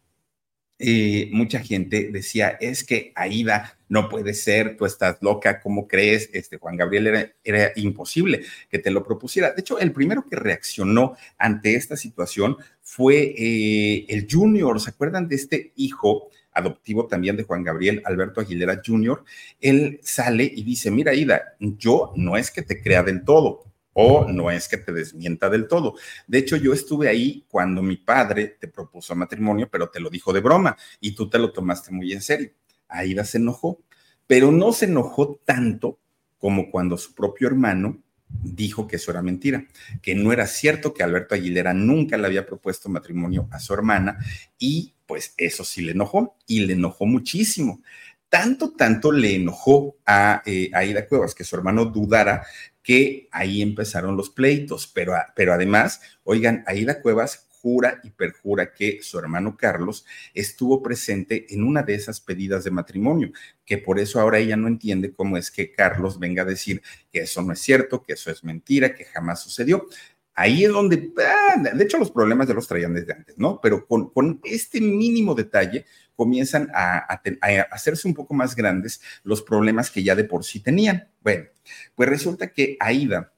eh, mucha gente decía, es que Aida no puede ser, tú estás loca, ¿cómo crees? Este Juan Gabriel era, imposible que te lo propusiera. De hecho, el primero que reaccionó ante esta situación fue eh, el Junior, ¿se acuerdan de este hijo? adoptivo también de Juan Gabriel, Alberto Aguilera Jr., él sale y dice, mira, Aida, yo no es que te crea del todo, o no es que te desmienta del todo. De hecho, yo estuve ahí cuando mi padre te propuso matrimonio, pero te lo dijo de broma y tú te lo tomaste muy en serio. Aida se enojó, pero no se enojó tanto como cuando su propio hermano dijo que eso era mentira, que no era cierto que Alberto Aguilera nunca le había propuesto matrimonio a su hermana y pues eso sí le enojó y le enojó muchísimo tanto, tanto le enojó a, eh, Aida Cuevas que su hermano dudara que ahí empezaron los pleitos, pero, pero además, oigan, Aida Cuevas jura y perjura que su hermano Carlos estuvo presente en una de esas pedidas de matrimonio, que por eso ahora ella no entiende cómo es que Carlos venga a decir que eso no es cierto, que eso es mentira, que jamás sucedió. Ahí es donde, ah, de hecho, los problemas ya los traían desde antes, ¿no? Pero con, con este mínimo detalle comienzan a, hacerse un poco más grandes los problemas que ya de por sí tenían. Bueno, pues resulta que Aida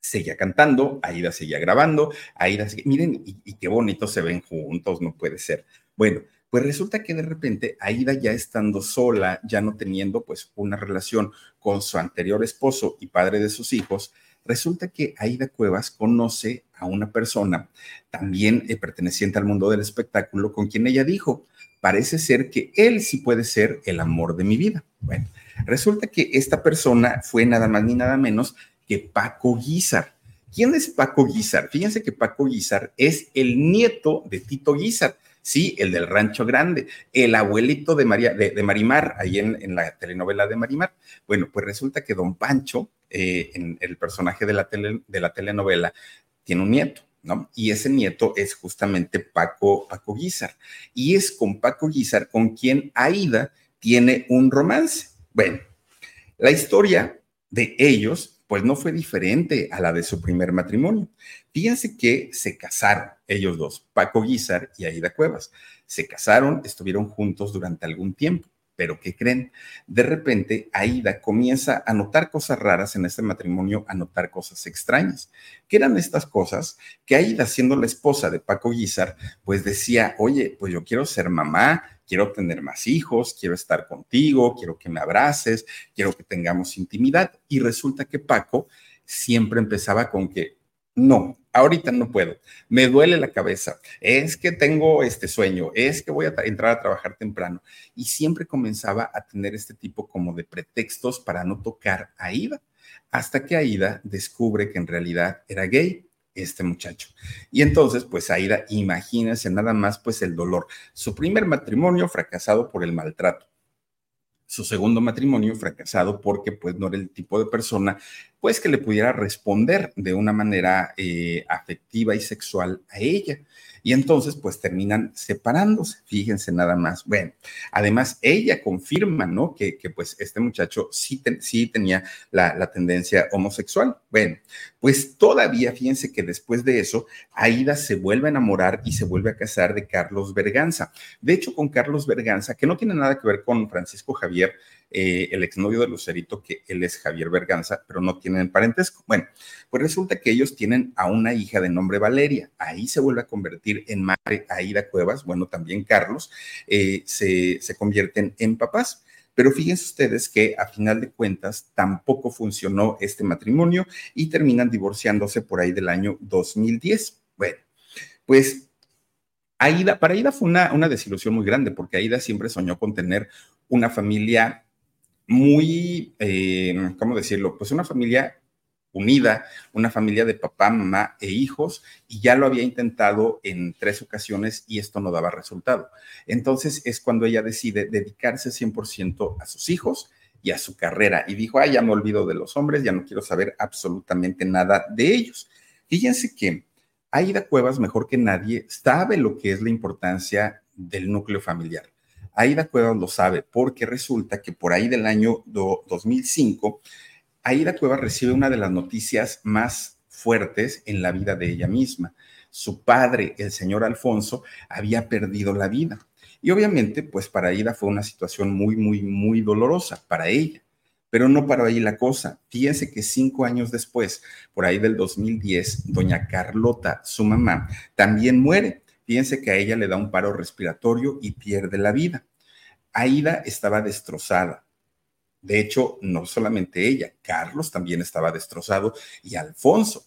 seguía cantando, Aida seguía grabando, Aida seguía, miren, y, y, qué bonito se ven juntos, no puede ser. Bueno, pues resulta que de repente Aida ya estando sola, ya no teniendo pues una relación con su anterior esposo y padre de sus hijos, Resulta que Aida Cuevas conoce a una persona también eh, perteneciente al mundo del espectáculo con quien ella dijo, parece ser que él sí puede ser el amor de mi vida. Bueno, resulta que esta persona fue nada más ni nada menos que Paco Guizar. ¿Quién es Paco Guizar? Fíjense que Paco Guizar es el nieto de Tito Guizar. Sí, el del Rancho Grande, el abuelito de, María, de, Marimar, ahí en, la telenovela de Marimar. Bueno, pues resulta que don Pancho, eh, en el personaje de la, de la telenovela, tiene un nieto. ¿No? Y ese nieto es justamente Paco, Paco Guizar. Y es con Paco Guizar con quien Aida tiene un romance. Bueno, la historia de ellos pues no fue diferente a la de su primer matrimonio. Fíjense que se casaron ellos dos, Paco Guizar y Aida Cuevas. Se casaron, estuvieron juntos durante algún tiempo. Pero ¿qué creen? De repente, Aida comienza a notar cosas raras en este matrimonio, a notar cosas extrañas. ¿Qué eran estas cosas? Que Aida, siendo la esposa de Paco Guizar, pues decía, oye, pues yo quiero ser mamá, quiero tener más hijos, quiero estar contigo, quiero que me abraces, quiero que tengamos intimidad. Y resulta que Paco siempre empezaba con que, no, ahorita no puedo, me duele la cabeza, es que tengo este sueño, es que voy a entrar a trabajar temprano. Y siempre comenzaba a tener este tipo como de pretextos para no tocar a Aida, hasta que Aida descubre que en realidad era gay este muchacho. Y entonces, pues Aida, imagínense nada más, pues el dolor. Su primer matrimonio fracasado por el maltrato su segundo matrimonio fracasado porque pues no era el tipo de persona pues que le pudiera responder de una manera eh, afectiva y sexual a ella y entonces pues terminan separándose, fíjense nada más. Bueno, además ella confirma, ¿no? Que, que pues este muchacho sí, sí tenía la, la, tendencia homosexual. Bueno, pues todavía fíjense que después de eso, Aida se vuelve a enamorar y se vuelve a casar de Carlos Berganza. De hecho, con Carlos Berganza, que no tiene nada que ver con Francisco Javier, eh, el exnovio de Lucerito, que él es Javier Berganza, pero no tienen parentesco. Bueno, pues resulta que ellos tienen a una hija de nombre Valeria. Ahí se vuelve a convertir en madre Aida Cuevas, bueno, también Carlos, eh, se, se convierten en papás. Pero fíjense ustedes que a final de cuentas tampoco funcionó este matrimonio y terminan divorciándose por ahí del año 2010. Bueno, pues Aida, para Aida fue una, una desilusión muy grande porque Aida siempre soñó con tener una familia muy, eh, ¿cómo decirlo? Pues una familia unida, una familia de papá, mamá e hijos, y ya lo había intentado en tres ocasiones y esto no daba resultado. Entonces es cuando ella decide dedicarse 100% a sus hijos y a su carrera y dijo, ah, ya me olvido de los hombres, ya no quiero saber absolutamente nada de ellos. Fíjense que Aida Cuevas, mejor que nadie, sabe lo que es la importancia del núcleo familiar. Aida Cuevas lo sabe porque resulta que por ahí del año 2005, Aida Cuevas recibe una de las noticias más fuertes en la vida de ella misma. Su padre, el señor Alfonso, había perdido la vida. Y obviamente, pues para Aida fue una situación muy, muy, muy dolorosa para ella. Pero no para ahí la cosa. Fíjense que cinco años después, por ahí del 2010, doña Carlota, su mamá, también muere. Fíjense que a ella le da un paro respiratorio y pierde la vida. Aida estaba destrozada. De hecho, no solamente ella, Carlos también estaba destrozado y Alfonso.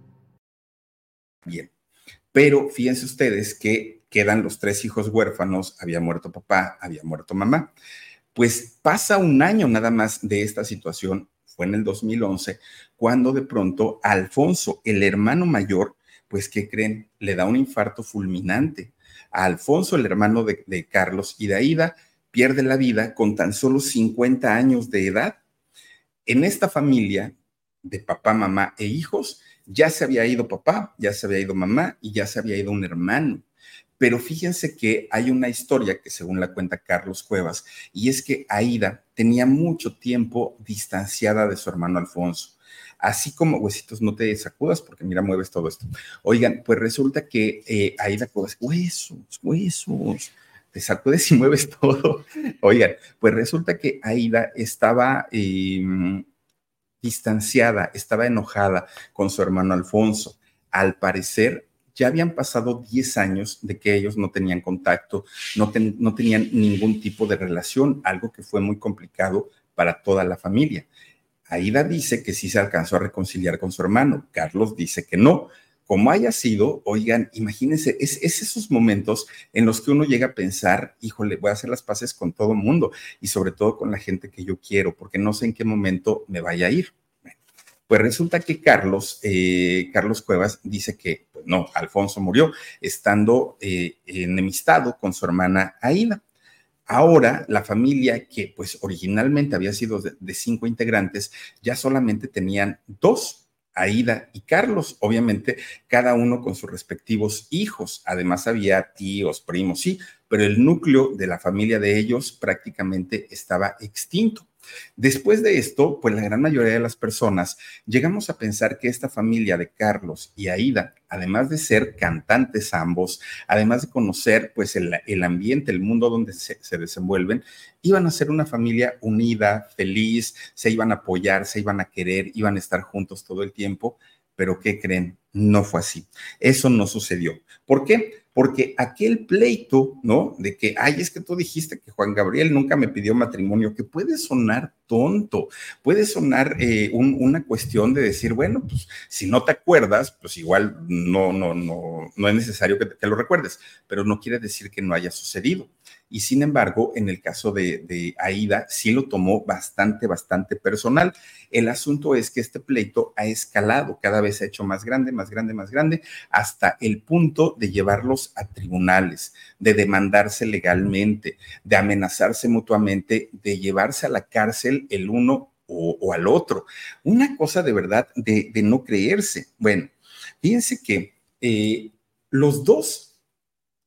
Bien, pero fíjense ustedes que quedan los tres hijos huérfanos, había muerto papá, había muerto mamá. Pues pasa un año nada más de esta situación fue en el 2011, cuando de pronto Alfonso, el hermano mayor, pues, ¿qué creen? Le da un infarto fulminante. Alfonso, el hermano de, Carlos y de Aida, pierde la vida con tan solo 50 años de edad. En esta familia de papá, mamá e hijos, ya se había ido papá, ya se había ido mamá y ya se había ido un hermano. Pero fíjense que hay una historia que según la cuenta Carlos Cuevas, y es que Aida tenía mucho tiempo distanciada de su hermano Alfonso. Así como, huesitos, no te sacudas porque mira, mueves todo esto. Oigan, pues resulta que eh, Aida Cuevas, huesos, huesos, te sacudes y mueves todo. Oigan, pues resulta que Aida estaba em, distanciada, estaba enojada con su hermano Alfonso. Al parecer, ya habían pasado 10 años de que ellos no tenían contacto, no, no tenían ningún tipo de relación, algo que fue muy complicado para toda la familia. Aida dice que sí se alcanzó a reconciliar con su hermano, Carlos dice que no. Como haya sido, oigan, imagínense, es, es, esos momentos en los que uno llega a pensar, híjole, voy a hacer las paces con todo el mundo y sobre todo con la gente que yo quiero, porque no sé en qué momento me vaya a ir. Pues resulta que Carlos, eh, Carlos Cuevas dice que pues no, Alfonso murió estando eh, enemistado con su hermana Aida. Ahora, la familia que pues originalmente había sido de, cinco integrantes, ya solamente tenían dos, Aida y Carlos, obviamente cada uno con sus respectivos hijos. Además había tíos, primos, sí, pero el núcleo de la familia de ellos prácticamente estaba extinto. Después de esto, pues la gran mayoría de las personas llegamos a pensar que esta familia de Carlos y Aida, además de ser cantantes ambos, además de conocer pues el, ambiente, el mundo donde se, se, desenvuelven, iban a ser una familia unida, feliz, se iban a apoyar, se iban a querer, iban a estar juntos todo el tiempo. Pero ¿qué creen? No fue así. Eso no sucedió. ¿Por qué? Porque aquel pleito, ¿no? De que, ay, es que tú dijiste que Juan Gabriel nunca me pidió matrimonio, que puede sonar tonto, puede sonar eh, una cuestión de decir, bueno, pues si no te acuerdas, pues igual no, no, no, no es necesario que, que lo recuerdes, pero no quiere decir que no haya sucedido y sin embargo, en el caso de, Aida, sí lo tomó bastante, bastante personal. El asunto es que este pleito ha escalado, cada vez se ha hecho más grande, más grande, más grande, hasta el punto de llevarlos a tribunales, de demandarse legalmente, de amenazarse mutuamente, de llevarse a la cárcel el uno o, al otro. Una cosa de verdad de, no creerse. Bueno, fíjense que eh, los dos,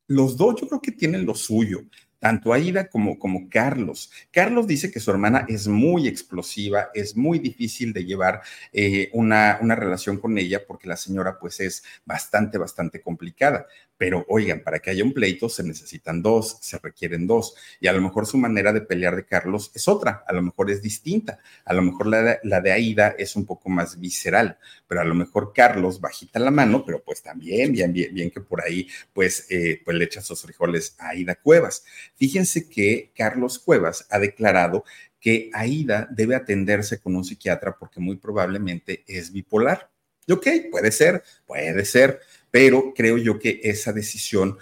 los dos yo creo que tienen lo suyo tanto Aida como, como Carlos. Carlos dice que su hermana es muy explosiva, es muy difícil de llevar eh, una, una relación con ella porque la señora pues es bastante, bastante complicada. Pero oigan, para que haya un pleito se necesitan dos, se requieren dos. Y a lo mejor su manera de pelear de Carlos es otra, a lo mejor es distinta. A lo mejor la, la de Aida es un poco más visceral, pero a lo mejor Carlos bajita la mano, pero pues también, bien, bien, bien que por ahí pues, eh, pues le echa sus frijoles a Aida Cuevas. Fíjense que Carlos Cuevas ha declarado que Aida debe atenderse con un psiquiatra porque muy probablemente es bipolar. Y ok, puede ser, puede ser pero creo yo que esa decisión,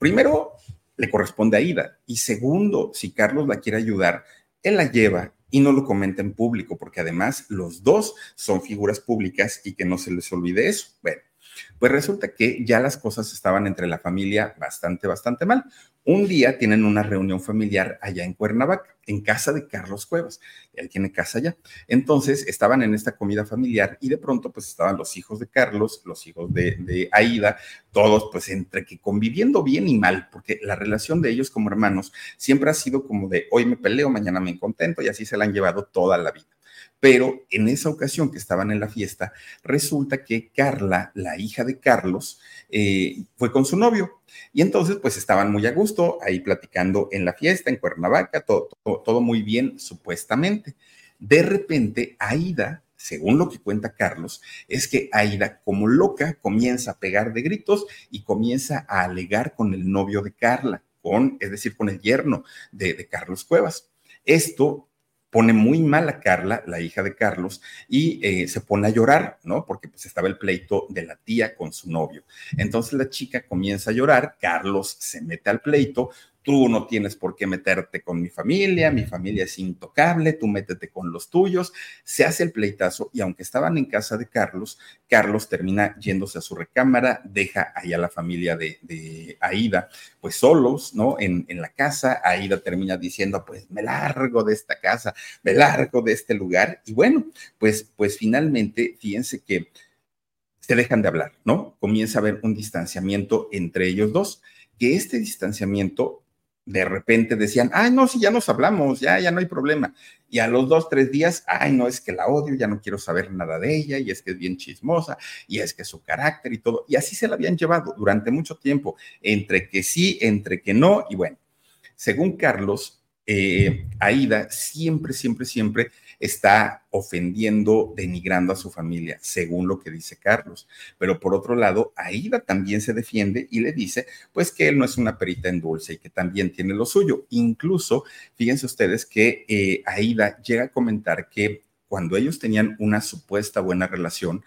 primero, le corresponde a Ida y segundo, si Carlos la quiere ayudar, él la lleva y no lo comenta en público, porque además los dos son figuras públicas y que no se les olvide eso. Bueno, pues resulta que ya las cosas estaban entre la familia bastante, bastante mal. Un día tienen una reunión familiar allá en Cuernavaca, en casa de Carlos Cuevas. Él tiene casa allá. Entonces estaban en esta comida familiar y de pronto pues estaban los hijos de Carlos, los hijos de, de Aida, todos pues entre que conviviendo bien y mal, porque la relación de ellos como hermanos siempre ha sido como de hoy me peleo, mañana me contento y así se la han llevado toda la vida. Pero en esa ocasión que estaban en la fiesta, resulta que Carla, la hija de Carlos, eh, fue con su novio. Y entonces, pues estaban muy a gusto ahí platicando en la fiesta, en Cuernavaca, todo, todo, muy bien, supuestamente. De repente, Aida, según lo que cuenta Carlos, es que Aida, como loca, comienza a pegar de gritos y comienza a alegar con el novio de Carla, con, es decir, con el yerno de, de Carlos Cuevas. Esto pone muy mal a Carla, la hija de Carlos, y eh, se pone a llorar, ¿no? Porque pues estaba el pleito de la tía con su novio. Entonces la chica comienza a llorar, Carlos se mete al pleito, tú no tienes por qué meterte con mi familia, mi familia es intocable, tú métete con los tuyos. Se hace el pleitazo y aunque estaban en casa de Carlos, Carlos termina yéndose a su recámara, deja ahí a la familia de, Aida, pues solos, ¿no? En, en la casa, Aida termina diciendo, pues me largo de esta casa, me largo de este lugar. Y bueno, pues, pues finalmente, fíjense que se dejan de hablar, ¿no? Comienza a haber un distanciamiento entre ellos dos, que este distanciamiento de repente decían, ay, no, si ya nos hablamos, ya, ya no hay problema. Y a los dos, tres días, ay, no, es que la odio, ya no quiero saber nada de ella, y es que es bien chismosa, y es que su carácter y todo. Y así se la habían llevado durante mucho tiempo, entre que sí, entre que no, y bueno, según Carlos, eh, Aida siempre, siempre, siempre está ofendiendo, denigrando a su familia, según lo que dice Carlos. Pero por otro lado, Aida también se defiende y le dice, pues que él no es una perita en dulce y que también tiene lo suyo. Incluso, fíjense ustedes que eh, Aida llega a comentar que cuando ellos tenían una supuesta buena relación,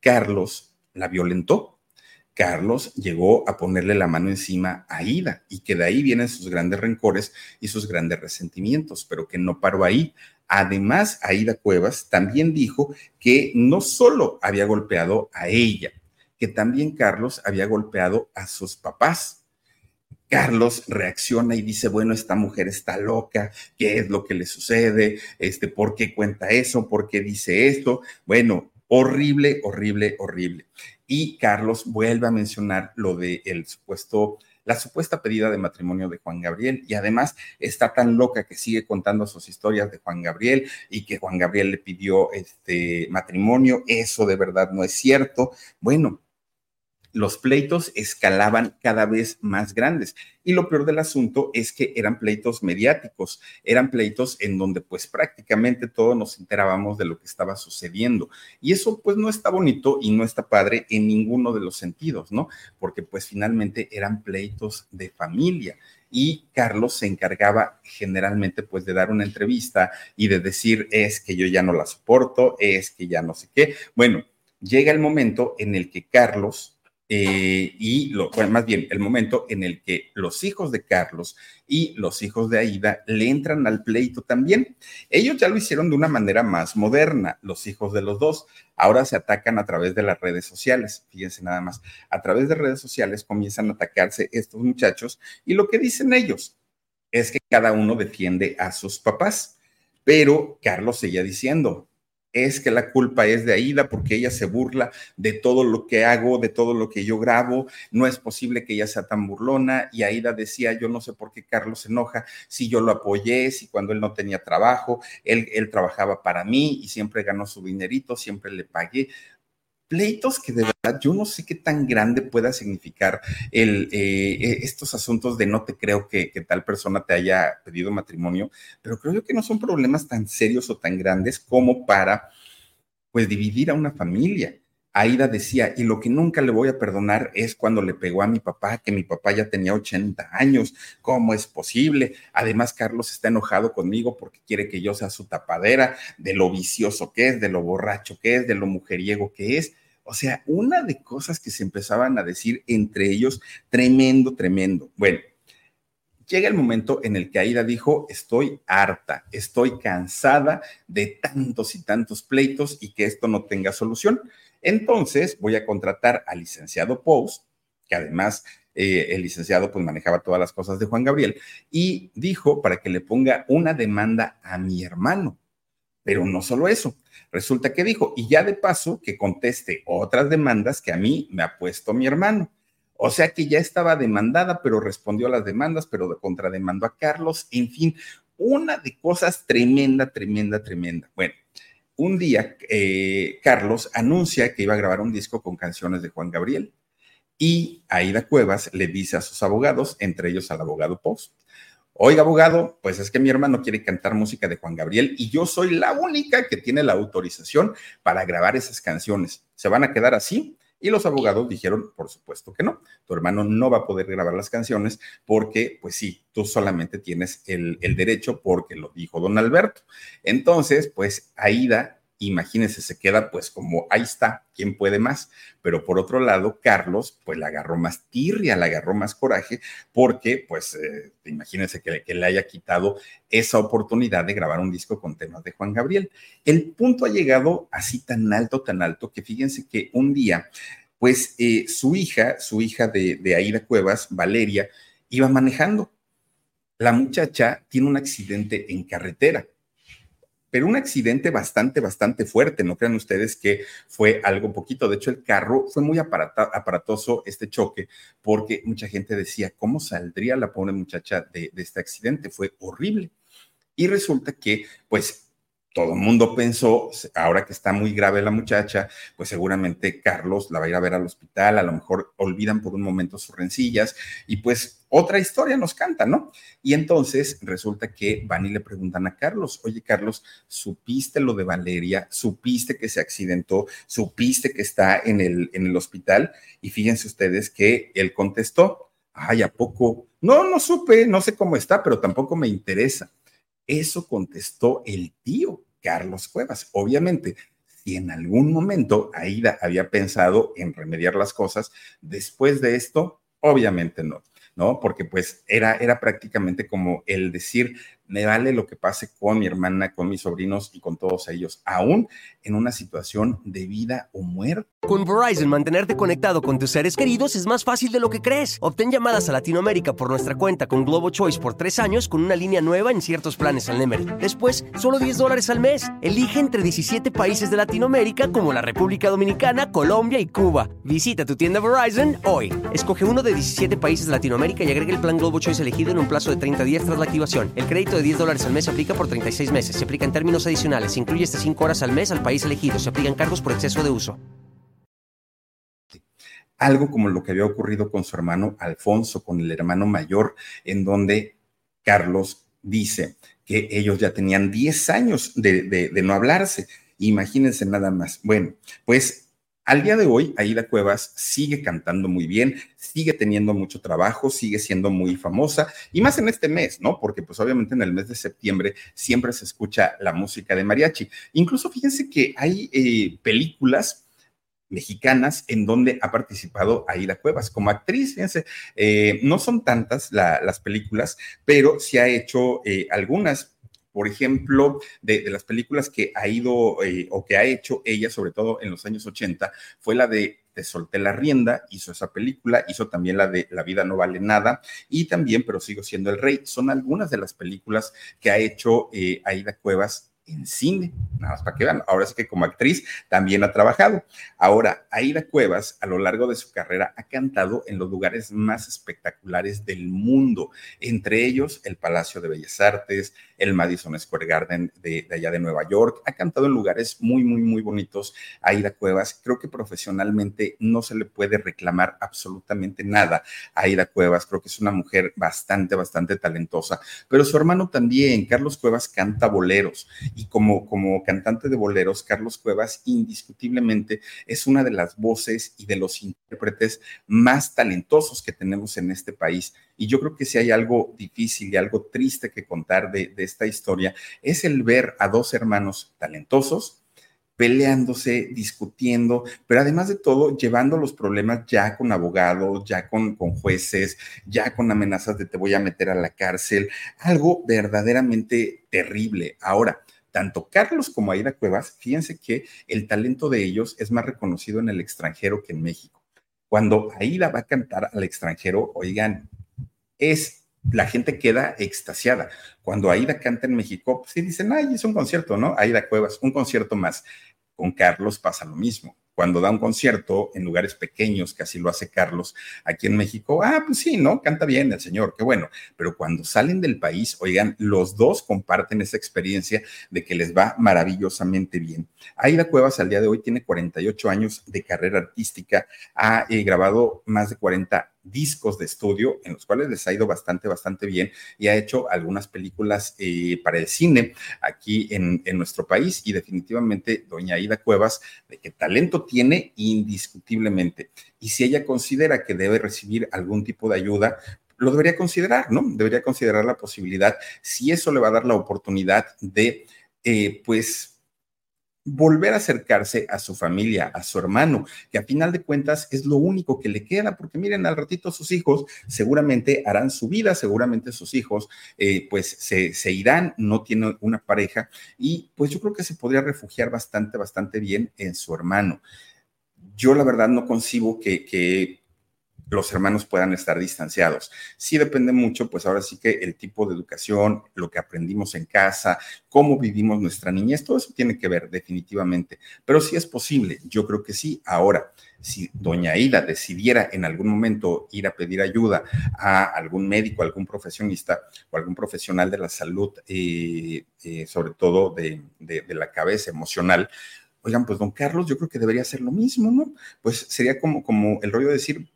Carlos la violentó. Carlos llegó a ponerle la mano encima a Aida y que de ahí vienen sus grandes rencores y sus grandes resentimientos, pero que no paró ahí. Además, Aida Cuevas también dijo que no solo había golpeado a ella, que también Carlos había golpeado a sus papás. Carlos reacciona y dice, bueno, esta mujer está loca, ¿qué es lo que le sucede? Este, ¿Por qué cuenta eso? ¿Por qué dice esto? Bueno, horrible, horrible, horrible. Y Carlos vuelve a mencionar lo del el supuesto la supuesta pedida de matrimonio de Juan Gabriel y además está tan loca que sigue contando sus historias de Juan Gabriel y que Juan Gabriel le pidió este matrimonio, eso de verdad no es cierto. Bueno, los pleitos escalaban cada vez más grandes. Y lo peor del asunto es que eran pleitos mediáticos, eran pleitos en donde pues prácticamente todos nos enterábamos de lo que estaba sucediendo. Y eso pues no está bonito y no está padre en ninguno de los sentidos, ¿no? Porque pues finalmente eran pleitos de familia y Carlos se encargaba generalmente pues de dar una entrevista y de decir es que yo ya no la soporto, es que ya no sé qué. Bueno, llega el momento en el que Carlos eh, y lo, bueno, más bien el momento en el que los hijos de Carlos y los hijos de Aida le entran al pleito también. Ellos ya lo hicieron de una manera más moderna, los hijos de los dos. Ahora se atacan a través de las redes sociales. Fíjense nada más, a través de redes sociales comienzan a atacarse estos muchachos y lo que dicen ellos es que cada uno defiende a sus papás. Pero Carlos seguía diciendo, es que la culpa es de Aida porque ella se burla de todo lo que hago, de todo lo que yo grabo. No es posible que ella sea tan burlona. Y Aida decía, yo no sé por qué Carlos se enoja si yo lo apoyé, si cuando él no tenía trabajo, él, él trabajaba para mí y siempre ganó su dinerito, siempre le pagué pleitos que de verdad yo no sé qué tan grande pueda significar el, eh, eh, estos asuntos de no te creo que, que, tal persona te haya pedido matrimonio, pero creo yo que no son problemas tan serios o tan grandes como para pues dividir a una familia. Aida decía, y lo que nunca le voy a perdonar es cuando le pegó a mi papá, que mi papá ya tenía 80 años. ¿Cómo es posible? Además, Carlos está enojado conmigo porque quiere que yo sea su tapadera de lo vicioso que es, de lo borracho que es, de lo mujeriego que es. O sea, una de cosas que se empezaban a decir entre ellos, tremendo, tremendo. Bueno, llega el momento en el que Aida dijo, estoy harta, estoy cansada de tantos y tantos pleitos y que esto no tenga solución. Entonces voy a contratar al licenciado Post, que además eh, el licenciado pues manejaba todas las cosas de Juan Gabriel, y dijo para que le ponga una demanda a mi hermano. Pero no solo eso, resulta que dijo, y ya de paso que conteste otras demandas que a mí me ha puesto mi hermano. O sea que ya estaba demandada, pero respondió a las demandas, pero contrademandó a Carlos, en fin, una de cosas tremenda, tremenda, tremenda. Bueno, un día eh, Carlos anuncia que iba a grabar un disco con canciones de Juan Gabriel y Aida Cuevas le dice a sus abogados, entre ellos al abogado Post, Oiga, abogado, pues es que mi hermano quiere cantar música de Juan Gabriel y yo soy la única que tiene la autorización para grabar esas canciones. ¿Se van a quedar así? Y los abogados dijeron, por supuesto que no, tu hermano no va a poder grabar las canciones porque, pues sí, tú solamente tienes el, el derecho porque lo dijo don Alberto. Entonces, pues Aida imagínense, se queda pues como ahí está, ¿quién puede más? Pero por otro lado, Carlos pues le agarró más tirria, le agarró más coraje, porque pues eh, imagínense que, le haya quitado esa oportunidad de grabar un disco con temas de Juan Gabriel. El punto ha llegado así tan alto, tan alto, que fíjense que un día pues eh, su hija, su hija de, de Aida Cuevas, Valeria, iba manejando. La muchacha tiene un accidente en carretera pero un accidente bastante, bastante fuerte. No crean ustedes que fue algo poquito. De hecho, el carro fue muy aparatoso este choque, porque mucha gente decía, ¿cómo saldría la pobre muchacha de, este accidente? Fue horrible. Y resulta que, pues, todo el mundo pensó, ahora que está muy grave la muchacha, pues seguramente Carlos la va a ir a ver al hospital, a lo mejor olvidan por un momento sus rencillas y pues otra historia nos canta, ¿no? Y entonces resulta que van y le preguntan a Carlos, oye Carlos, ¿supiste lo de Valeria? ¿Supiste que se accidentó? ¿Supiste que está en el, en el hospital? Y fíjense ustedes que él contestó, ay, ¿a poco? No, no supe, no sé cómo está, pero tampoco me interesa. Eso contestó el tío Carlos Cuevas. Obviamente, si en algún momento Aida había pensado en remediar las cosas, después de esto, obviamente no. ¿no? Porque pues era, era prácticamente como el decir, me vale lo que pase con mi hermana, con mis sobrinos y con todos ellos, aún en una situación de vida o muerte. Con Verizon, mantenerte conectado con tus seres queridos es más fácil de lo que crees. Obtén llamadas a Latinoamérica por nuestra cuenta con Globo Choice por tres años con una línea nueva en ciertos planes al Nemery. Después, solo 10 dólares al mes. Elige entre 17 países de Latinoamérica como la República Dominicana, Colombia y Cuba. Visita tu tienda Verizon hoy. Escoge uno de 17 países de Latinoamérica y agrega el plan Globo Choice elegido en un plazo de 30 días tras la activación. El crédito de 10 dólares al mes se aplica por 36 meses. Se aplica en términos adicionales. Se incluye hasta 5 horas al mes al país elegido. Se aplican cargos por exceso de uso. Algo como lo que había ocurrido con su hermano Alfonso, con el hermano mayor, en donde Carlos dice que ellos ya tenían 10 años de, de, de no hablarse. Imagínense nada más. Bueno, pues al día de hoy, Aida Cuevas sigue cantando muy bien, sigue teniendo mucho trabajo, sigue siendo muy famosa y más en este mes, ¿no? Porque pues obviamente en el mes de septiembre siempre se escucha la música de mariachi. Incluso fíjense que hay eh, películas mexicanas en donde ha participado Aida Cuevas como actriz. Fíjense, eh, no son tantas la, las películas, pero sí ha hecho eh, algunas por ejemplo, de, las películas que ha ido eh, o que ha hecho ella, sobre todo en los años 80, fue la de Te solté la rienda, hizo esa película, hizo también la de La vida no vale nada y también Pero sigo siendo el rey. Son algunas de las películas que ha hecho eh, Aida Cuevas en cine, nada más para que vean. Ahora sí que como actriz también ha trabajado. Ahora, Aida Cuevas, a lo largo de su carrera, ha cantado en los lugares más espectaculares del mundo, entre ellos el Palacio de Bellas Artes, el Madison Square Garden de, allá de Nueva York. Ha cantado en lugares muy, muy, muy bonitos. Aida Cuevas, creo que profesionalmente no se le puede reclamar absolutamente nada a Aida Cuevas. Creo que es una mujer bastante, bastante talentosa. Pero su hermano también, Carlos Cuevas, canta boleros como, como cantante de boleros, Carlos Cuevas indiscutiblemente es una de las voces y de los intérpretes más talentosos que tenemos en este país. Y yo creo que si hay algo difícil y algo triste que contar de, de esta historia, es el ver a dos hermanos talentosos, peleándose, discutiendo, pero además de todo, llevando los problemas ya con abogados, ya con, con, jueces, ya con amenazas de te voy a meter a la cárcel, algo verdaderamente terrible. Ahora, tanto Carlos como Aida Cuevas, fíjense que el talento de ellos es más reconocido en el extranjero que en México. Cuando Aida va a cantar al extranjero, oigan, es la gente queda extasiada. Cuando Aida canta en México, pues sí dicen, ay, es un concierto, ¿no? Aida Cuevas, un concierto más. Con Carlos pasa lo mismo cuando da un concierto en lugares pequeños, que así lo hace Carlos aquí en México, ah, pues sí, ¿no? Canta bien el señor, qué bueno. Pero cuando salen del país, oigan, los dos comparten esa experiencia de que les va maravillosamente bien. Aida Cuevas al día de hoy tiene 48 años de carrera artística, ha eh, grabado más de 40 discos de estudio en los cuales les ha ido bastante, bastante bien y ha hecho algunas películas eh, para el cine aquí en, en, nuestro país y definitivamente doña Aida Cuevas, de qué talento tiene indiscutiblemente. Y si ella considera que debe recibir algún tipo de ayuda, lo debería considerar, ¿no? Debería considerar la posibilidad, si eso le va a dar la oportunidad de, eh, pues, volver a acercarse a su familia, a su hermano, que a final de cuentas es lo único que le queda, porque miren, al ratito sus hijos seguramente harán su vida, seguramente sus hijos eh, pues se, se, irán, no tiene una pareja y pues yo creo que se podría refugiar bastante, bastante bien en su hermano. Yo la verdad no concibo que, que los hermanos puedan estar distanciados. Sí depende mucho, pues ahora sí que el tipo de educación, lo que aprendimos en casa, cómo vivimos nuestra niñez, todo eso tiene que ver definitivamente. Pero sí es posible, yo creo que sí. Ahora, si doña Ida decidiera en algún momento ir a pedir ayuda a algún médico, algún profesionista o algún profesional de la salud, eh, eh, sobre todo de, de, la cabeza emocional, oigan, pues don Carlos, yo creo que debería hacer lo mismo, ¿no? Pues sería como, como el rollo de decir,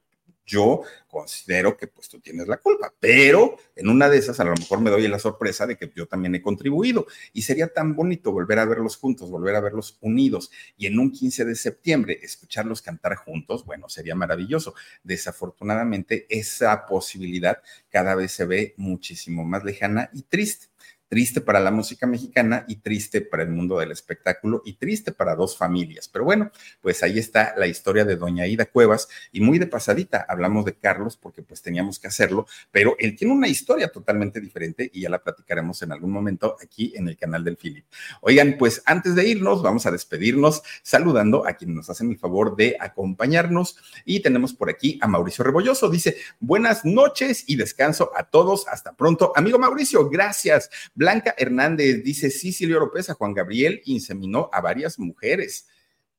yo considero que pues tú tienes la culpa, pero en una de esas a lo mejor me doy la sorpresa de que yo también he contribuido y sería tan bonito volver a verlos juntos, volver a verlos unidos y en un 15 de septiembre escucharlos cantar juntos, bueno, sería maravilloso. Desafortunadamente esa posibilidad cada vez se ve muchísimo más lejana y triste triste para la música mexicana y triste para el mundo del espectáculo y triste para dos familias. Pero bueno, pues ahí está la historia de doña Ida Cuevas y muy de pasadita hablamos de Carlos porque pues teníamos que hacerlo, pero él tiene una historia totalmente diferente y ya la platicaremos en algún momento aquí en el canal del Philip. Oigan, pues antes de irnos, vamos a despedirnos saludando a quienes nos hacen el favor de acompañarnos y tenemos por aquí a Mauricio Rebolloso. Dice, buenas noches y descanso a todos. Hasta pronto. Amigo Mauricio, gracias. Blanca Hernández dice, sí, Silvio López, a Juan Gabriel inseminó a varias mujeres.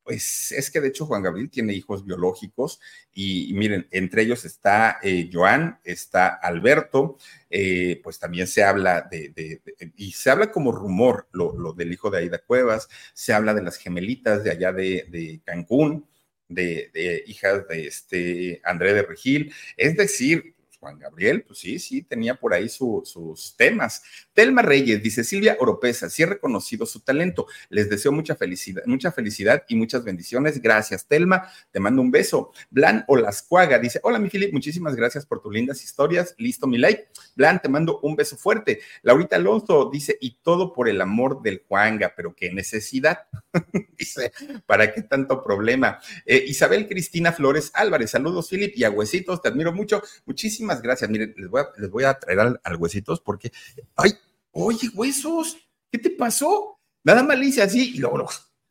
Pues es que de hecho Juan Gabriel tiene hijos biológicos y, miren, entre ellos está eh, Joan, está Alberto, eh, pues también se habla de, y se habla como rumor lo, del hijo de Aida Cuevas, se habla de las gemelitas de allá de, Cancún, de, hijas de este André de Regil, es decir, Juan Gabriel, pues sí, sí, tenía por ahí sus temas. Telma Reyes dice, Silvia Oropesa, sí he reconocido su talento. Les deseo mucha felicidad, mucha felicidad y muchas bendiciones. Gracias, Telma. Te mando un beso. Blan Olascuaga dice, hola, mi Filip, muchísimas gracias por tus lindas historias. Listo, mi like. Blan, te mando un beso fuerte. Laurita Alonso dice, y todo por el amor del Juanga, pero qué necesidad. dice, ¿para qué tanto problema? Eh, Isabel Cristina Flores Álvarez, saludos, Filip, y a Huesitos, te admiro mucho. Muchísimas gracias. Miren, les voy a, les voy a traer al, al Huesitos porque, ay, Oye, huesos, ¿qué te pasó? Nada más hice así y luego,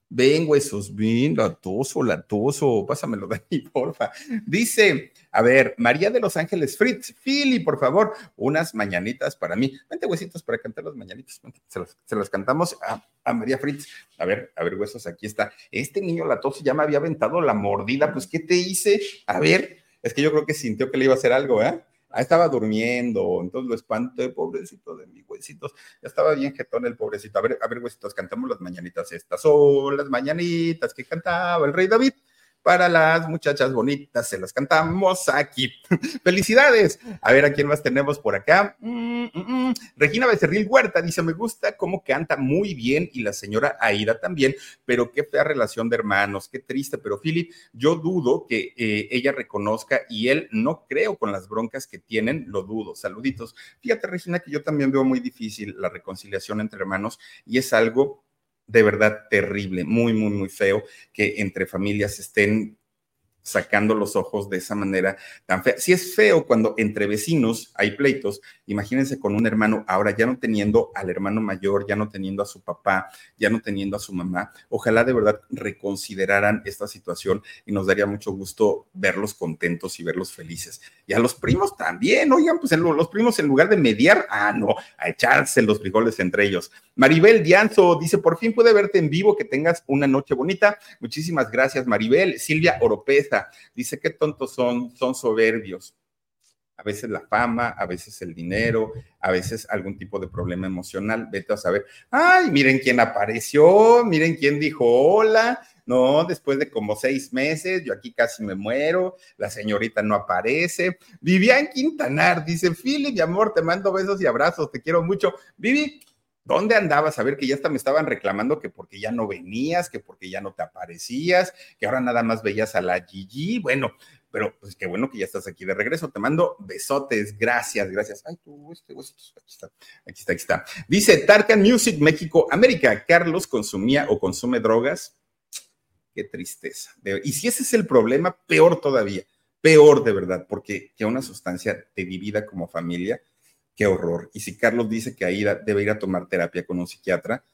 ven, huesos, ven, latoso, latoso, pásamelo de ahí, porfa. Dice, a ver, María de los Ángeles Fritz, Philly, por favor, unas mañanitas para mí. Vente, huesitos, para cantar las mañanitas. Se las, cantamos a, a, María Fritz. A ver, a ver, huesos, aquí está. Este niño latoso ya me había aventado la mordida, pues, ¿qué te hice? A ver, es que yo creo que sintió que le iba a hacer algo, ¿eh? Ah, estaba durmiendo, entonces lo espanté, pobrecito de mis huesitos. Ya estaba bien jetón el pobrecito. A ver, a ver, huesitos, cantamos las mañanitas estas. Son las mañanitas que cantaba el rey David para las muchachas bonitas, se las cantamos aquí. Felicidades. A ver, ¿a quién más tenemos por acá? Mm, mm, mm. Regina Becerril Huerta dice, me gusta cómo canta muy bien y la señora Aida también, pero qué fea relación de hermanos, qué triste, pero Philip, yo dudo que eh, ella reconozca y él no creo con las broncas que tienen, lo dudo. Saluditos. Fíjate, Regina, que yo también veo muy difícil la reconciliación entre hermanos y es algo de verdad terrible, muy, muy, muy feo que entre familias estén sacando los ojos de esa manera tan fea. Si es feo cuando entre vecinos hay pleitos, imagínense con un hermano ahora ya no teniendo al hermano mayor, ya no teniendo a su papá, ya no teniendo a su mamá. Ojalá de verdad reconsideraran esta situación y nos daría mucho gusto verlos contentos y verlos felices. Y a los primos también, oigan, pues los primos en lugar de mediar, ah, no, a echarse los frijoles entre ellos. Maribel Dianzo dice, por fin pude verte en vivo, que tengas una noche bonita. Muchísimas gracias, Maribel. Silvia Oropeza dice, qué tontos son, son soberbios. A veces la fama, a veces el dinero, a veces algún tipo de problema emocional. Vete a saber, ay, miren quién apareció, miren quién dijo hola. No, después de como seis meses, yo aquí casi me muero, la señorita no aparece. Vivian Quintanar dice, Philip, mi amor, te mando besos y abrazos, te quiero mucho. Vivi, ¿Dónde andabas? A ver que ya hasta me estaban reclamando que porque ya no venías, que porque ya no te aparecías, que ahora nada más veías a la Gigi. Bueno, pero pues qué bueno que ya estás aquí de regreso. Te mando besotes, gracias, gracias. Ay, tú, este, aquí está, aquí está, aquí está. Dice Tarkan Music México, América, Carlos consumía o consume drogas. Qué tristeza. Y si ese es el problema, peor todavía, peor de verdad, porque que una sustancia te divida como familia, qué horror. Y si Carlos dice que ahí debe ir a tomar terapia con un psiquiatra,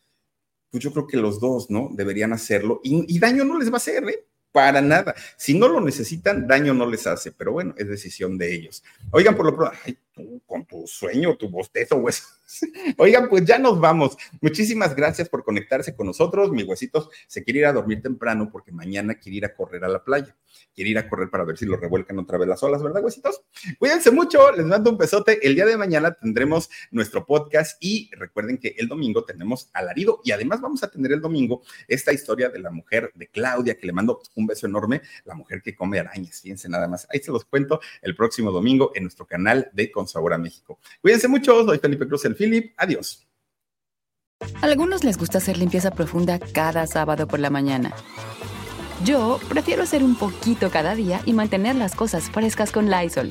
pues yo creo que los dos, ¿no? Deberían hacerlo y, daño no les va a hacer, ¿eh? para nada. Si no lo necesitan, daño no les hace, pero bueno, es decisión de ellos. Oigan, por lo pronto, tú con tu sueño, tu bostezo, hueso. Oigan, pues ya nos vamos. Muchísimas gracias por conectarse con nosotros. Mi huesitos se quiere ir a dormir temprano porque mañana quiere ir a correr a la playa. Quiere ir a correr para ver si lo revuelcan otra vez las olas, ¿verdad, huesitos? Cuídense mucho, les mando un besote. El día de mañana tendremos nuestro podcast y recuerden que el domingo tenemos alarido y además vamos a tener el domingo esta historia de la mujer de Claudia, que le mando un beso enorme, la mujer que come arañas, fíjense nada más. Ahí se los cuento el próximo domingo en nuestro canal de Con Sabor a México. Cuídense mucho, soy Felipe Cruz, el Philip. Adiós. algunos les gusta hacer limpieza profunda cada sábado por la mañana. Yo prefiero hacer un poquito cada día y mantener las cosas frescas con Lysol.